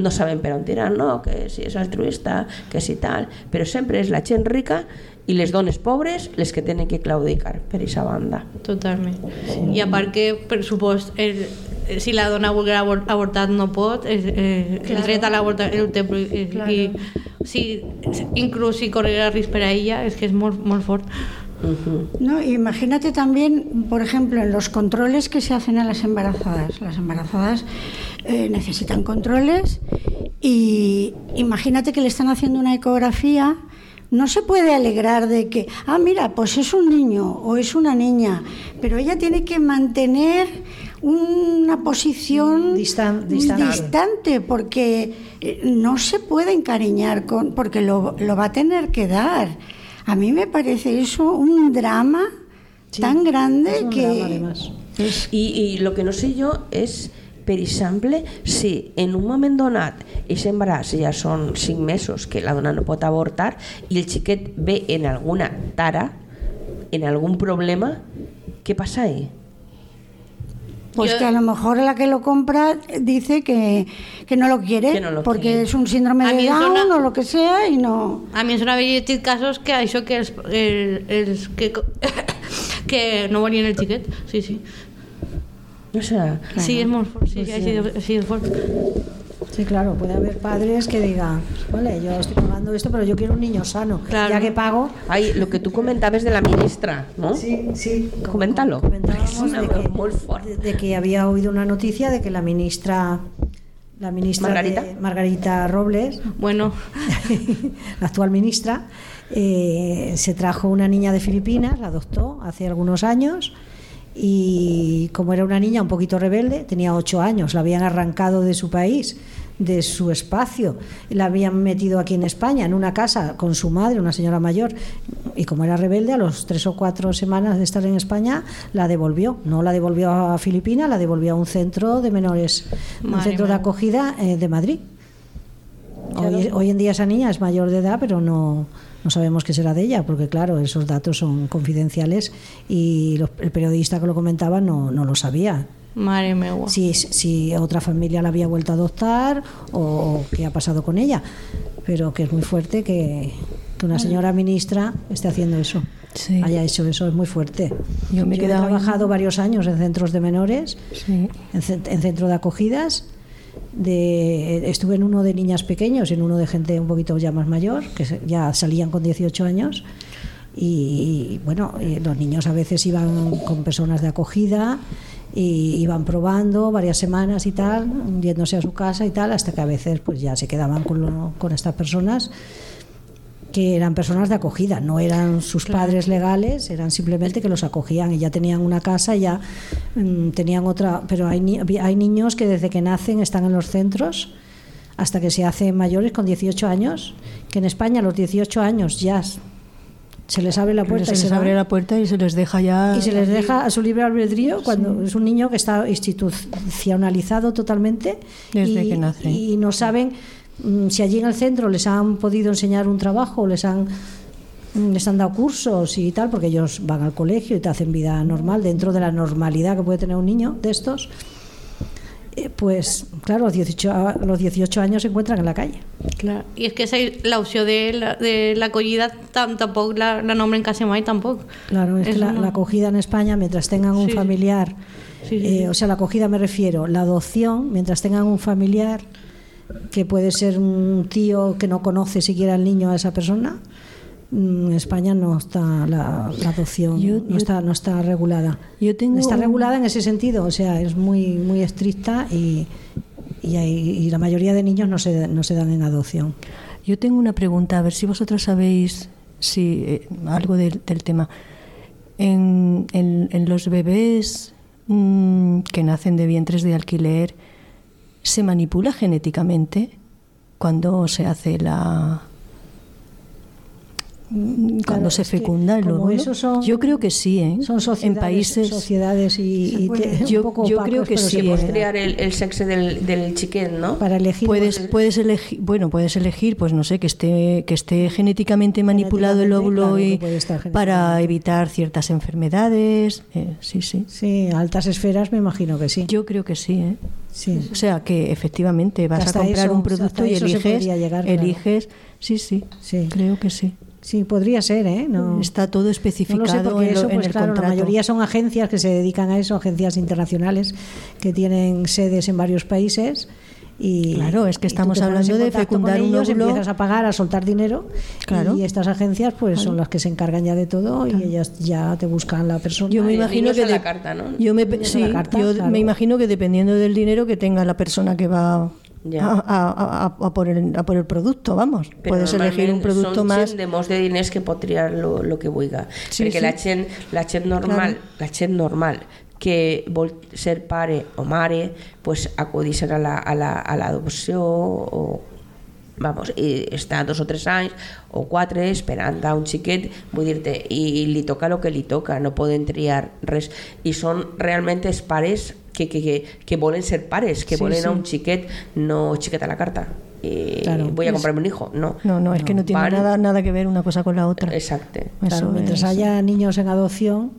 no saben per on tirar, no, que si és altruista, que si tal, però sempre és la gent rica i les dones pobres les que tenen que claudicar per aquesta banda. Totalment. I a part que, per supost, el, si la dona volgués abor avortar no pot, el, el, el dret a l'avortar el té Claro. i si, inclús si corriera risc per a ella, és que és molt, molt fort. No, imagínate también, por ejemplo, en los controles que se hacen a las embarazadas. Las embarazadas eh, necesitan controles y imagínate que le están haciendo una ecografía. No se puede alegrar de que, ah, mira, pues es un niño o es una niña, pero ella tiene que mantener una posición Distan- distante. distante porque eh, no se puede encariñar con, porque lo, lo va a tener que dar. A mí me parece eso un drama tan grande Es un que drama, además. I, I el que no sé jo és, per exemple, si en un moment donat aquest embaràs ja són 5 mesos que la dona no pot avortar i el xiquet ve en alguna tara, en algun problema, què passa ahí? pues que a lo mejor la que lo compra dice que, que no lo quiere Que no lo porque quiere. es un síndrome A de mí Down no- o lo que sea y no A mi em sona haver llegit casos que això que els, el, els que, que no volien el xiquet. Sí, sí. O sea, Sí, fort. Sí, sí, sí, claro, puede haber padres que digan, vale, yo estoy pagando esto, pero yo quiero un niño sano. Claro. Ya que pago, ai, lo que tu comentaves de la ministra, no? Sí, sí. Coméntalo. Comentábamos de que, de- de que había oído una noticia de que la ministra, la ministra Margarita. de- Margarita Robles, Bueno, la actual ministra, eh, se trajo una niña de Filipinas, la adoptó hace algunos años y como era una niña un poquito rebelde, tenía ocho años, la habían arrancado de su país, de su espacio, la habían metido aquí en España, en una casa con su madre, una señora mayor, y como era rebelde, a los tres o cuatro semanas de estar en España, la devolvió, no la devolvió a Filipinas, la devolvió a un centro de menores, un Madre centro de acogida eh, de Madrid. Hoy, hoy en día esa niña es mayor de edad, pero no, no sabemos qué será de ella, porque claro, esos datos son confidenciales y los- el periodista que lo comentaba no, no lo sabía. mare meua. Si, si otra familia la había vuelto a adoptar o, qué ha pasado con ella. Pero que es muy fuerte que, que una señora ministra esté haciendo eso. Sí. Haya hecho eso, es muy fuerte. Yo me he trabajado varios años en centros de menores Sí. en, en centro de acogidas. Estuve en uno de niñas pequeños y en uno de gente un poquito ya más mayor, que ya salían con 18 años. Y, bueno, eh, los niños a veces iban con personas de acogida y iban probando varias semanas y tal, yéndose a su casa y tal, hasta que a veces pues ya se quedaban con, lo- con estas personas que eran personas de acogida, no eran sus padres legales, eran simplemente que los acogían y ya tenían una casa, ya mm, tenían otra, pero hay, ni- hay niños que desde que nacen están en los centros hasta que se hacen mayores con 18 años, que en España a los 18 años ya se les abre la puerta se y les se abre van. la puerta y se les deja ya. Y se les deja a su libre albedrío cuando es un niño que está institucionalizado totalmente Desde y, que nace. y no saben si allí en el centro les han podido enseñar un trabajo, les han mm, les han dado cursos y tal, porque ellos van al colegio y te hacen vida normal dentro de la normalidad que puede tener un niño de estos. Eh, pues claro, los 18, a- los 18 años se encuentran en la calle. Clar. I és que esa, la opció de la- de l'acollida tam, tampoc la, la nombren quasi mai tampoc. Claro, es que la, la acogida en España, mientras tengan un Sí. familiar, Sí, sí, eh, o sea, la acogida me refiero, la adopción, mientras tengan un familiar que puede ser un tío que no conoce siquiera al niño a esa persona, mm, en España no está la, la adopción, Yo- no, está, no está regulada. Yo tengo está regulada en ese sentido, o sea, es muy, muy estricta y, y, hay- y la mayoría de niños no se, no se dan en adopción. Yo tengo una pregunta, a ver si vosotras sabéis si eh, algo del, del tema. En, en- en los bebés mm, que nacen de vientres de alquiler, ¿se manipula genéticamente cuando se hace la... mm, cuando Claro, se fecunda el óvulo? son- Yo creo que sí, ¿eh? Son sociedades, en países... sociedades y, y te- Yo- un poco yo opacos, creo que sí, se ¿eh? puede dar. Triar el, el sexo del, del chiquet, ¿no? para elegir Puedes, puedes elegir, bueno, puedes elegir, pues no sé, que esté, que esté genéticamente manipulado el óvulo claro y para evitar ciertas enfermedades. eh, sí, sí. Sí, altas esferas me imagino que sí. Yo creo que sí, ¿eh? Sí. O sea, que efectivamente vas a comprar eso- un producto y eliges, claro. eliges, sí, sí, Sí. creo que sí. Sí, podría ser, ¿eh? No, Está todo no especificado lo sé porque en, lo- eso, en pues el claro, la contrato. mayoría son agencias que se dedican a eso, agencias internacionales que tienen sedes en varios países. Y, Claro, es que estamos hablando de fecundar un ellos, óvulo. empiezas a pagar, a soltar dinero Claro. y estas agencias pues son las que se encargan ya de todo y ellas ya te buscan la persona. Yo me imagino que la de- carta, ¿no? yo me, sí, la carta, yo claro. me imagino que dependiendo del dinero que tenga la persona que va Ya. a, a- a- por el, a por el producto, vamos. Però Puedes elegir un producto són más. de molts de diners que pot triar lo, lo que vulga. Sí, Perquè sí. la gent, la gent normal, la gent normal que vol ser pare o mare, pues acudixen a la- a la- a l'adopció o vamos, i està dos o tres anys o quatre esperant a un xiquet vull dir-te, i li toca el que li toca no poden triar res i són realment els pares que, que, que, que volen ser pares que Sí, volen sí. a un xiquet no xiquet a la carta y Claro. voy a Es- comprarme un hijo no No, no, es que no tiene nada, nada que ver una cosa con la otra. exacte Claro, Eso mientras es- haya niños en adopción,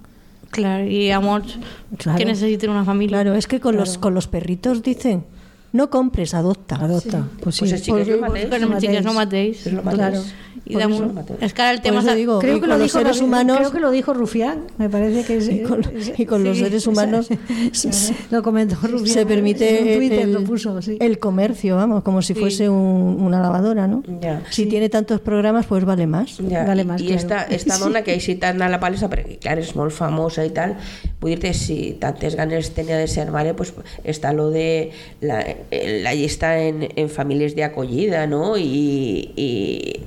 Clar, i hi ha molts Claro. que necessiten una família. Claro, es que con los con los perritos dicen, no compres, adopta. adopta. Pues sí. pues els xiquets el Però mateix amb els xiquets no mateix. és el mateix Claro. Eso mateix. és que ara el tema... digo, Creo y que, con lo los dijo, seres Ru- humanos, creo que lo dijo Rufián, me parece que es, y con, es- y con los seres humanos lo comentó Rufián. se permite en Twitter el, lo puso, sí. el comercio, vamos, como si fuese un- una lavadora, ¿no? Si tiene tantos programas, pues vale más. Vale más, claro. esta, esta dona que ha eixit tant a la palestra perquè clar, és molt famosa i tal vull dir-te, si tantes ganes tenia de ser mare pues, està lo de la, eh, la llista en, en famílies d'acollida no? I, i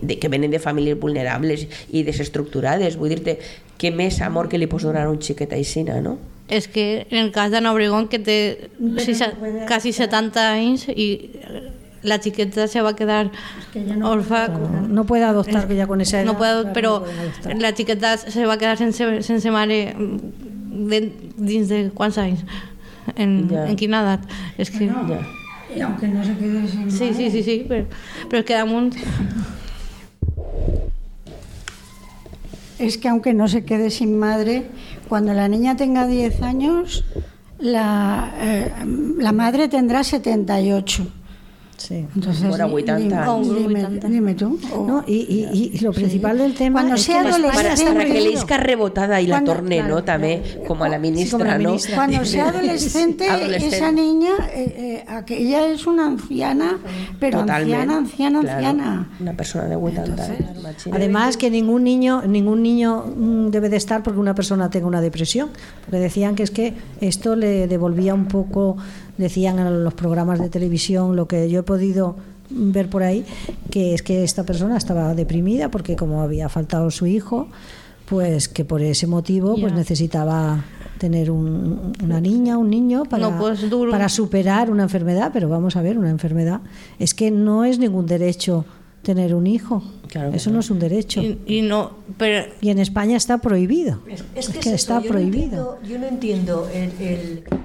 de, que venen de famílies vulnerables i desestructurades vull dir-te, què més amor que li pots donar a un xiquet aixina, no? És que en el cas d'Anna Obregón, que té quasi 70 anys i la xiqueta se va a quedar orfa. No puede adoptar, que ya con esa edad. No puedo, però no la xiqueta se va a quedar sense, sense mare mm, de, dins de quants anys? En, Ja. en quina edat? És que... Ja. Y aunque no se quede sin Sí, madre. sí, sí, sí, però, però és que damunt... Es que aunque no se quede sin madre, cuando la niña tenga 10 años, la, eh, la madre tendrá 78. Sí. Entonces, Ahora 80 dime, años. dime, 80. dime tú. o- No, y, y- y lo principal del tema Cuando es sea que adolescente- Para, que prohibido. l'isca rebotada i la torne, claro, no? També, com a la ministra, como la no? ministra. Cuando sea adolescente, Adolescente. esa niña, eh, eh, aquella es una anciana, pero Totalment. anciana, anciana, Claro. anciana. Una persona de 80 años, imagina. Además que ningún niño ningún niño mm, debe de estar porque una persona tenga una depresión, porque decían que es que esto le devolvía un poco, decían en los programas de televisión, lo que yo he podido ver por ahí, que es que esta persona estaba deprimida porque como había faltado su hijo, pues que por ese motivo pues necesitaba tener un- una niña, un niño para, No, pues, para superar una enfermedad, pero vamos a ver, una enfermedad es que no es ningún derecho tener un hijo. Claro Eso no. no es un derecho. I no, però Y en España está prohibido. Es que, que es está eso, yo prohibido. No entiendo, yo no entiendo el, el- el-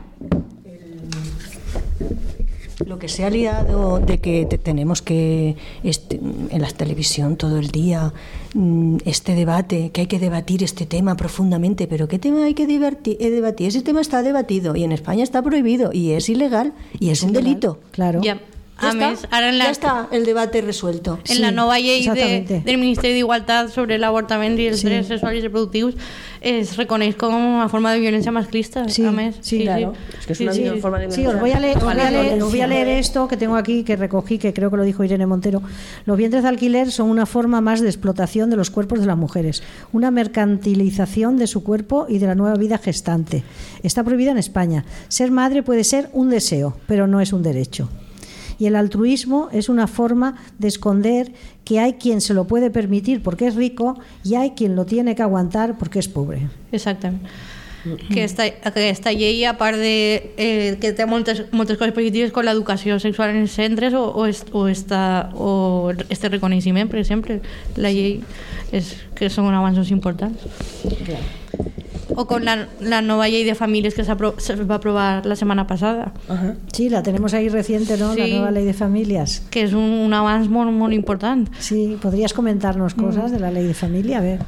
lo que se ha liado de que te- tenemos que este, en la televisión todo el día mm, este debate, que hay que debatir este tema profundamente, pero ¿qué tema hay que eh, debatir? Ese tema está debatido y en España está prohibido y es ilegal y es un delito. Claro. Ya A està, més, ara en la, ya está el debate resuelto. en la nova llei de, del Ministeri d'Igualtat sobre l'avortament i els Sí. drets sexuals i reproductius es reconeix com una forma de violència masclista, Sí, a més. sí, claro. Es que es una forma de Sí, os voy a leer, os voy a violencia. leer- os voy a leer esto que tengo aquí, que recogí, que creo que lo dijo Irene Montero. Los vientres de alquiler son una forma más de explotación de los cuerpos de las mujeres, una mercantilización de su cuerpo y de la nueva vida gestante. Está prohibida en España. Ser madre puede ser un deseo, pero no es un derecho. Y el altruismo es una forma de esconder que hay quien se lo puede permitir porque es rico y hay quien lo tiene que aguantar porque es pobre. Exactament. Que esta, aquesta llei, a part de eh, que té moltes, moltes coses positives com l'educació sexual en els centres o, o, est, o, esta, o este reconeixement, per exemple, la llei és, que són avanços importants. O con la, la nova llei de famílies que s'apro- se va aprovar la setmana passada, Sí, la tenemos ahí reciente, ¿no? La Sí. nueva ley de familias. que és un, un avanç molt, molt important. Sí, ¿podrías comentarnos cosas de la ley de familia? A ver.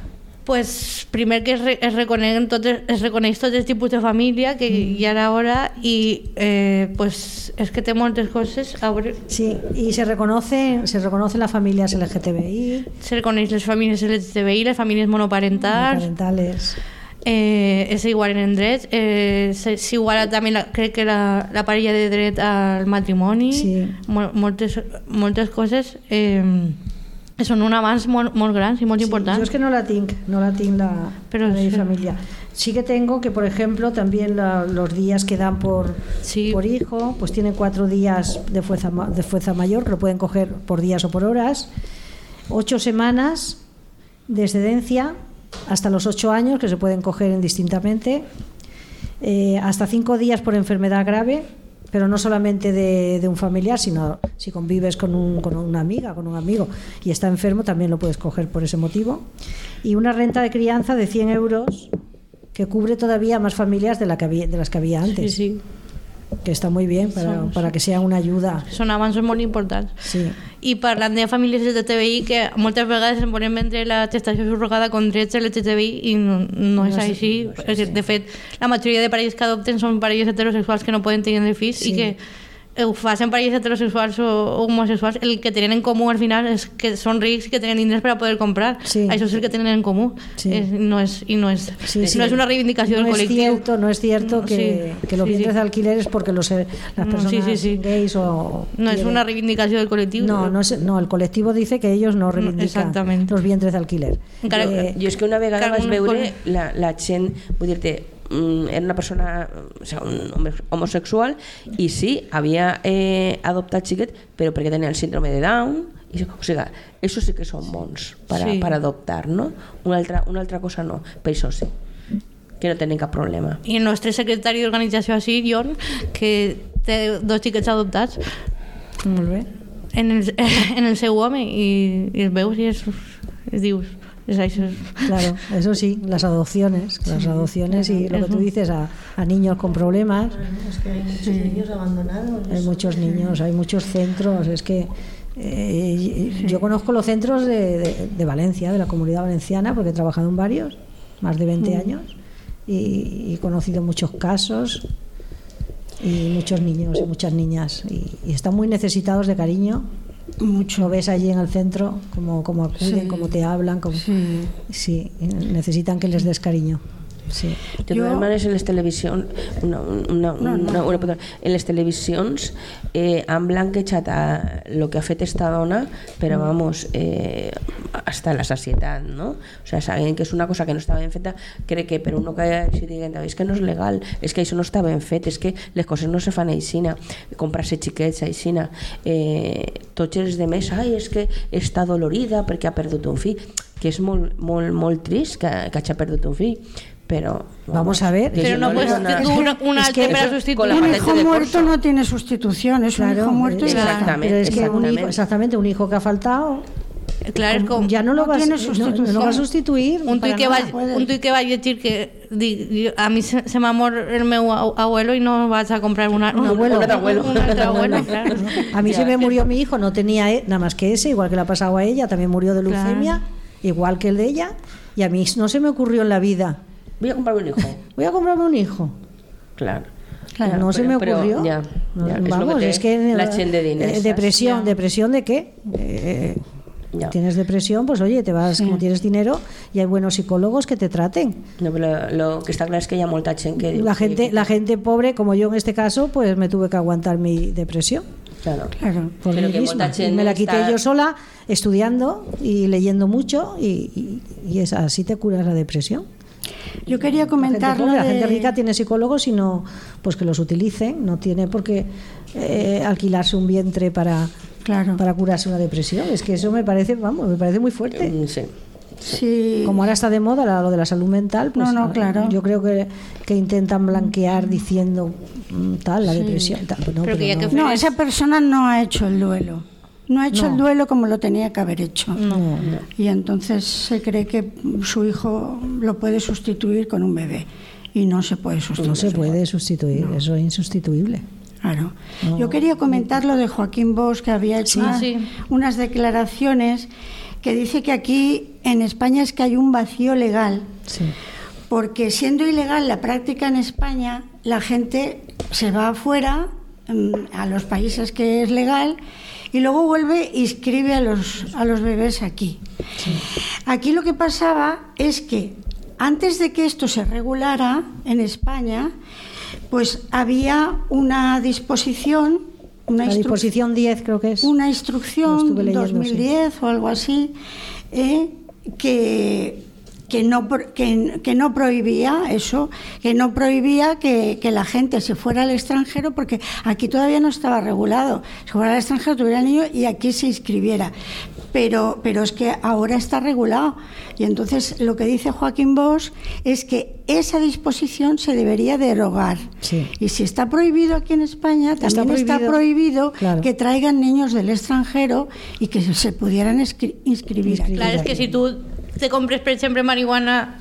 pues, primer que es, re, es, reconeix tot, es reconeix tots els tipus de família que Mm. hi ha ara i eh, pues, és que té moltes coses a veure, Sí, y se reconoce, se reconocen las familias LGTBI, se reconeix les famílies LGTBI, les famílies monoparentals, parentales. Eh, és igual en drets, eh, se- s'iguala també, la, crec que la, la parella de dret al matrimoni, Sí. Mol, moltes, moltes coses eh, són un avanç molt, molt grans i molt Sí, importants. yo es que no la tengo, no la tengo la, Pero la sí. familia. Sí que tengo que, por ejemplo, también la- los días que dan por, por hijo, pues tienen cuatro días de fuerza, de fuerza mayor, que lo pueden coger por días o por horas. Ocho semanas de excedencia hasta los ocho años, que se pueden coger indistintamente. Eh, hasta cinco días por enfermedad grave, pero no solamente de, de un familiar, sino si convives con, un- con una amiga, con un amigo y está enfermo, también lo puedes coger por ese motivo. Y una renta de crianza de 100 euros que cubre todavía más familias de, la que había- de las que había antes. Sí, sí. Que está muy bien para, Son- para que sea una ayuda. Són avanços molt importants. Sí. I parlant de famílies LGTBI, que moltes vegades es volen vendre la gestació subrogada com drets LGTBI i no, no és No és- així. Perquè, De fet, la majoria de parelles que adopten són parelles heterosexuals que no poden tenir fills Sí. i que ho facin parelles heterosexuals o, o homosexuals, el que tenen en comú al final és que són rics i que tenen diners per a poder comprar. Sí. Això és el que tenen en comú. Sí. És, no és, I no és, Sí, sí. no és una reivindicació no del es col·lectiu. cierto, no es cierto Mm, que, sí, que los sí, vientres sí. de alquiler es porque los, eh, las No, personas sí, sí, sí. gays o No és quieren- una reivindicació del col·lectiu. No, no, es- no, el colectivo dice que ellos no reivindican exactament. los vientres de alquiler. Encara, Eh, jo és que una vegada vaig veure la, la gent, vull dir-te, mm, era una persona, o sea, un homosexual, i sí, havia eh, adoptat xiquet, però perquè tenia el síndrome de Down, i, o sigui, això sí que són bons per, Sí. per adoptar, no? Una altra, una altra cosa no, per això sí, que no tenen cap problema. I el nostre secretari d'organització així, Jon, que té dos xiquets adoptats Molt bé. en el, en el seu home i, i els veus i és, es dius Claro, eso sí, las adopciones, las adopciones y lo que tú dices a, a niños con problemas. Es que hay muchos niños abandonados. Hay muchos niños, hay muchos centros. Es que eh, yo conozco los centros de, de- de Valencia, de la comunidad valenciana, porque he trabajado en varios, más de 20 Mm. años, y, y he conocido muchos casos y muchos niños y muchas niñas. Y, y están muy necesitados de cariño. Mucho. Ves allí en el centro, cómo, cómo acuden, Sí. cómo te hablan, cómo, Sí. sí, necesitan que les des cariño. Sí. De totes maneres, en les televisions, una, una, una, una, una, perdó, en les televisions eh, han blanquejat el que ha fet esta dona, però vamos, eh, hasta la sacietat, no? O sea, sabent que és una cosa que no està ben feta, crec que per uno que així diguen, és que no és legal, és que això no està ben fet, és que les coses no se fan aixina, comprar-se xiquets aixina, eh, tots els de més, ai, és que està dolorida perquè ha perdut un fill, que és molt, molt, molt trist que, que hagi perdut un fill, però... Vamos a ver. si no puedes fer una, un es que eso- con la Un hijo muerto no tiene sustitución, es un hijo muerto exactamente. Pero es que un hijo, exactamente. exactamente, un hijo que ha faltado Claro, es como- ya no lo No vas, no- no, sustitución. lo va a sustituir. un tuit que, va, un tuit que va a decir que di- di- a mí se, se me ha mort el meu abuelo y no vas a comprar una, Un abuelo. un abuelo, un abuelo, claro. A mí se me murió mi hijo, no tenía e- nada más que ese, igual que le ha pasado a ella, también murió de leucemia, igual que el de ella, y a mí no se me ocurrió en la vida. Voy a comprarme un hijo. Voy a comprarme un hijo. Claro. Claro, no se me pero ocurrió. ya, ya, es lo vamos, que te- es que la chen de diners, eh, depresión, ya. depresión de qué? Eh, Ya. Tienes depresión, pues oye, te vas, Sí. como tienes dinero, y hay buenos psicólogos que te traten. No, pero lo que está claro es que ha molta que... La que- gente, la gente pobre, como yo en este caso, pues me tuve que aguantar mi depresión. Claro. Claro. por Pero mí que misma. molta Y me la quité yo sola estudiando y leyendo mucho y, y- y es así te curas la depresión. Yo quería La gente, comentar lo pobre, la gente rica tiene psicólogos y no pues que los utilicen, no tiene por qué eh, alquilarse un vientre para Claro. para curarse una depresión. Es que eso me parece, vamos, me parece muy fuerte. Mm, Sí. Sí. Como ahora está de moda lo de la salud mental, pues No, no, claro. yo creo que, que intentan blanquear diciendo mm, tal, la Sí. depresión. tal. No, Pero que pero no. que No, esa persona no ha hecho el duelo. No ha hecho No. el duelo como lo tenía que haber hecho. No, no. Y entonces se cree que su hijo lo puede sustituir con un bebé. Y no se puede sustituir. No se puede sustituir, eso es insustituible. Claro. Yo quería comentar lo de Joaquín Bosch, que había hecho Sí. unas, sí. unas declaraciones que dice que aquí en España es que hay un vacío legal, Sí. porque siendo ilegal la práctica en España, la gente se va afuera mm, a los países que es legal y luego vuelve e inscribe a los, a los bebés aquí. Aquí lo que pasaba es que antes de que esto se regulara en España, pues había una disposición, una La disposición 10 creo que es. una instrucción leyendo, 2010 o algo así eh, que que no pro- que, que no prohibía eso que no prohibía que, que la gente se fuera al extranjero porque aquí todavía no estaba regulado se fuera al extranjero tuviera el niño y aquí se inscribiera pero pero es que ahora está regulado y entonces lo que dice Joaquín Bosch es que esa disposición se debería derogar Sí. y si está prohibido aquí en España Está también está prohibido. prohibido Claro. que traigan niños del extranjero y que se- pudieran inscribir aquí. Claro, es que si tú te compres, ejemplo, marihuana,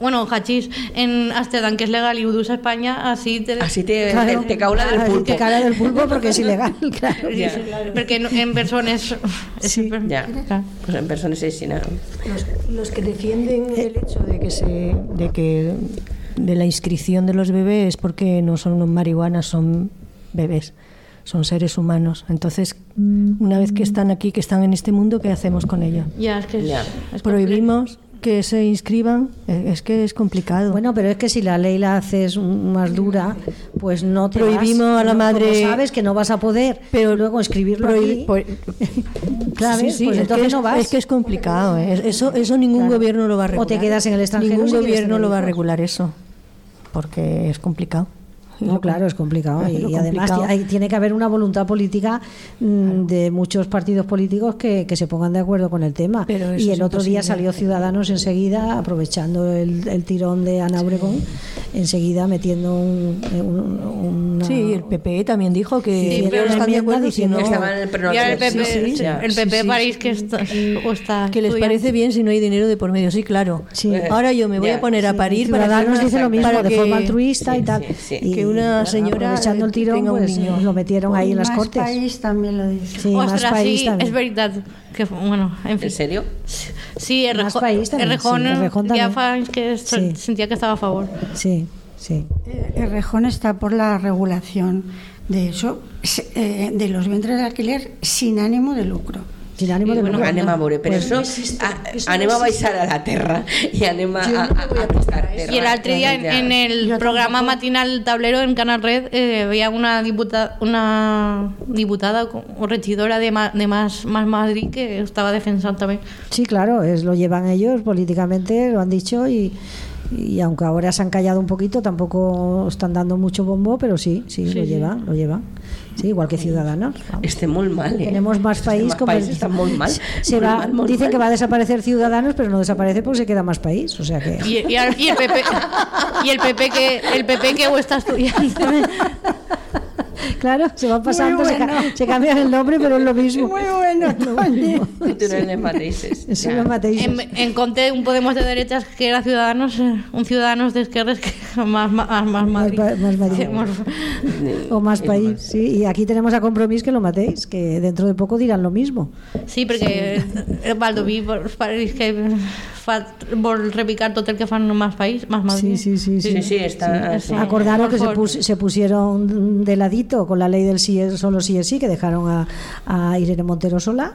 bueno, hachís en Ámsterdam, que es legal, y udus a España, así te... Así te, Claro. te, te caula del pulpo. Te caula del pulpo porque es ilegal, claro. Sí, sí, Porque en, en personas... es súper- Ya, pues en personas así, no. Los, los que defienden el hecho de que se de que de la inscripción de los bebés porque no son marihuanas, son bebés, son seres humanos. Entonces, una vez que están aquí, que están en este mundo, ¿qué hacemos con ellos? Ya, es que es, Ya. es Prohibimos que se inscriban, Eh, es que es complicado. Bueno, pero es que si la ley la haces más dura, pues no te Prohibimos vas, a la no, madre- sabes que no vas a poder, pero luego escribirlo aquí, por- claro, Sí, sí, pues es, entonces que es, no vas. es que es complicado. ¿eh? Eso, eso ningún Claro. gobierno lo va a O regular. te quedas en el extranjero Ningún gobierno lo va a regular eso, porque es complicado. No, claro, es complicado. Y, además complicado. ti- hay- tiene que haber una voluntad política mm, de muchos partidos políticos que, que se pongan de acuerdo con el tema. Pero y el otro día salió Ciudadanos enseguida, aprovechando el, el tirón de Ana Obregón, enseguida metiendo un, eh, un- una- Sí, el PP también dijo que Sí, pero están de acuerdo diciendo- no- Estaban en el PP, sí, sí, ya. el PP Sí, sí, París que está, que les parece bien si no hay dinero de por medio. Sí, claro. Sí. Ahora yo me voy Ya, a poner a parir para Ciudadanos una- dice lo mismo, para de forma altruista y tal. sí, sí. Y, Que una señora aprovechando el tirón, tenga un pues niño. lo metieron ahí en las Más cortes. país también lo dice. Sí, más Ostras, país sí, también. es verdad. Que, bueno, en fin. ¿En serio? Sí, el Más país también, Errejón, sí, Errejón también. que Sí. sentía que estaba a favor. Sí, sí. Eh, El rejón está por la regulación de eso, se- eh, de los vientres de alquiler sin ánimo de lucro. Sin ánimo de Bueno, lucro. anem a veure, però Pues- això, a, anem a baixar a la terra i anem a, a, a, a terra. Y el otro día en, en el programa matinal Tablero en Canal Red eh, había una diputada, una diputada o regidora de, Ma- de más, más Madrid que estaba defensando también. Sí, claro, es, lo llevan ellos políticamente, lo han dicho y, y aunque ahora se han callado un poquito, tampoco están dando mucho bombo, pero sí, sí, Sí, lo sí. llevan, lo llevan. Sí, igual que Ciudadanos. vamos. Estem molt mal, eh? Tenemos más país. Más como país el- està molt mal. Se va, mal, dicen mal. que va a desaparecer Ciudadanos, pero no desaparece porque se queda más país. O sea que. Y, y al- y el PP y el PP que el PP que o está estudiando. Claro, se van pasando, Muy se, ca- bueno. se cambian el nombre, pero es lo mismo. Muy bueno, Toni. Culturales les mateixes. Eso lo matéis. En, en Conte, un Podemos de derechas que era Ciudadanos, eh, un Ciudadanos de izquierdas que más, más, más Más, Madrid. pa- más Madrid. Sí, más- O más país, sí. Y aquí tenemos a Compromís que lo matéis, que dentro de poco dirán lo mismo. Sí, perquè el Baldoví pareix que fa, vol repicar tot el que fan más país, más Madrid. Sí, sí, sí. Sí, sí, está. Sí. Acordaros que se, pus- se pusieron de ladito con la ley del sí es solo sí es sí, que dejaron a, a Irene Montero sola.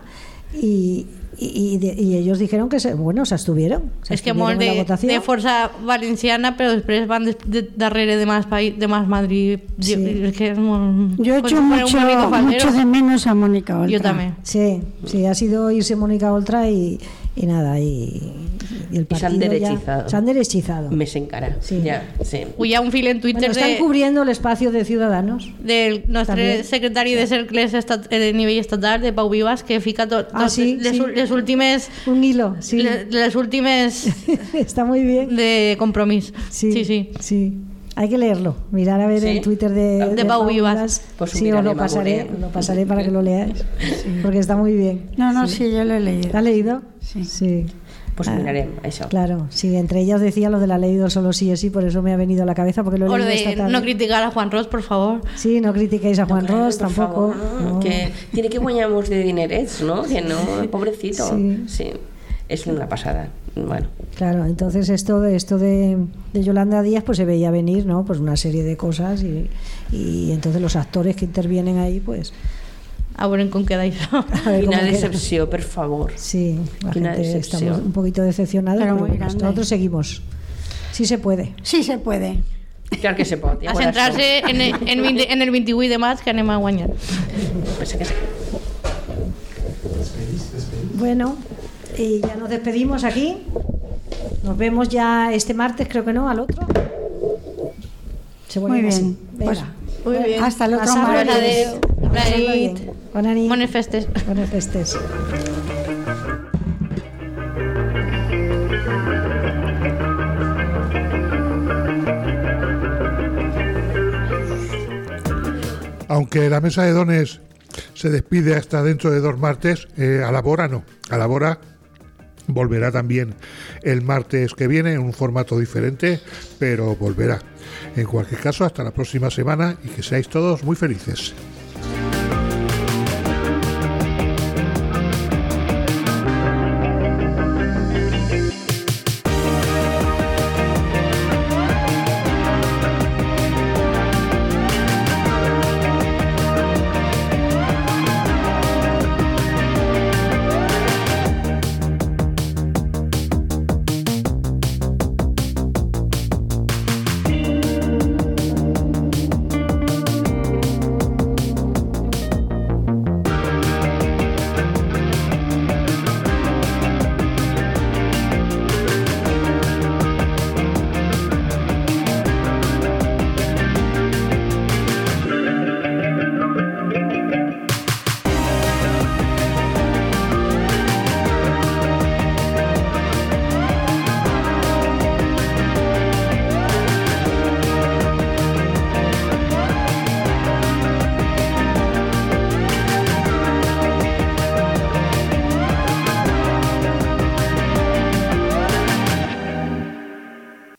Y, y, y de- y ellos dijeron que se, bueno, se abstuvieron. Se És que la de, de força valenciana, però després van de, darrere de más, país, de más Madrid. Sí. És que és molt... Yo pues echo poner un mucho, mucho de menos a Mónica Oltra. Yo también. Sí, sí, ha sido irse Mónica Oltra y, y nada, y, y el Y se han partido ya- derechizado. se han derechizado. Més encara. Sí. Ja, sí. Ha un fil en Twitter Bueno, están de, cubriendo el espacio de Ciudadanos. del nostre També. secretari de cercles eh, de nivell estatal, de Pau Vivas, que fica tot, Ah, sí, les, sí. les últimes Un hilo, sí. le- les últimes Está muy bien. de compromís. Sí, sí. sí. sí. Hay que leerlo, mirar a ver Sí. el Twitter de, De Pau Vivas. Pues sí, os lo pasaré, lo para que lo leáis, porque está muy bien. No, no, sí, yo lo he leído. ¿La has leído? Sí. Sí. Pues Ah, això. Claro, sí, entre ellas decía lo de la ley del solo sí es sí, por eso me ha venido a la cabeza, porque lo he O leído de esta tarde. no criticar a Juan Ross, por favor. Sí, no critiquéis a Juan Claro, Ross tampoco. favor, no. Que tiene que guanyamos de dinerets, ¿no? Que no, pobrecito. Sí. sí. Es una pasada. Bueno. Claro, entonces esto de esto de, de Yolanda Díaz pues se veía venir, ¿no? Pues una serie de cosas y, y entonces los actores que intervienen ahí, pues A veure com queda això. a ver Quina cómo queda. decepció, per favor. Sí, la gente decepción. estamos un poquito decepcionados, Pero pero, nosotros seguimos. Sí se puede. Sí se puede. Clar que se. Ja A centrar-se en, el- en, 20 en el 28 de maig que anem a guanyar. que sí. Bueno, y ya nos despedimos aquí. Nos vemos ya este martes, creo que no, al otro. Se vuelve Muy bien. Pues, Muy bien. Hasta el otro martes. Bones festes. Bones festes. Aunque la mesa de dones se despide hasta dentro de dos martes, eh, a la Bora no. A la Bora volverá también el martes que viene en un formato diferente, pero volverá. En cualquier caso, hasta la próxima semana y que seáis todos muy felices.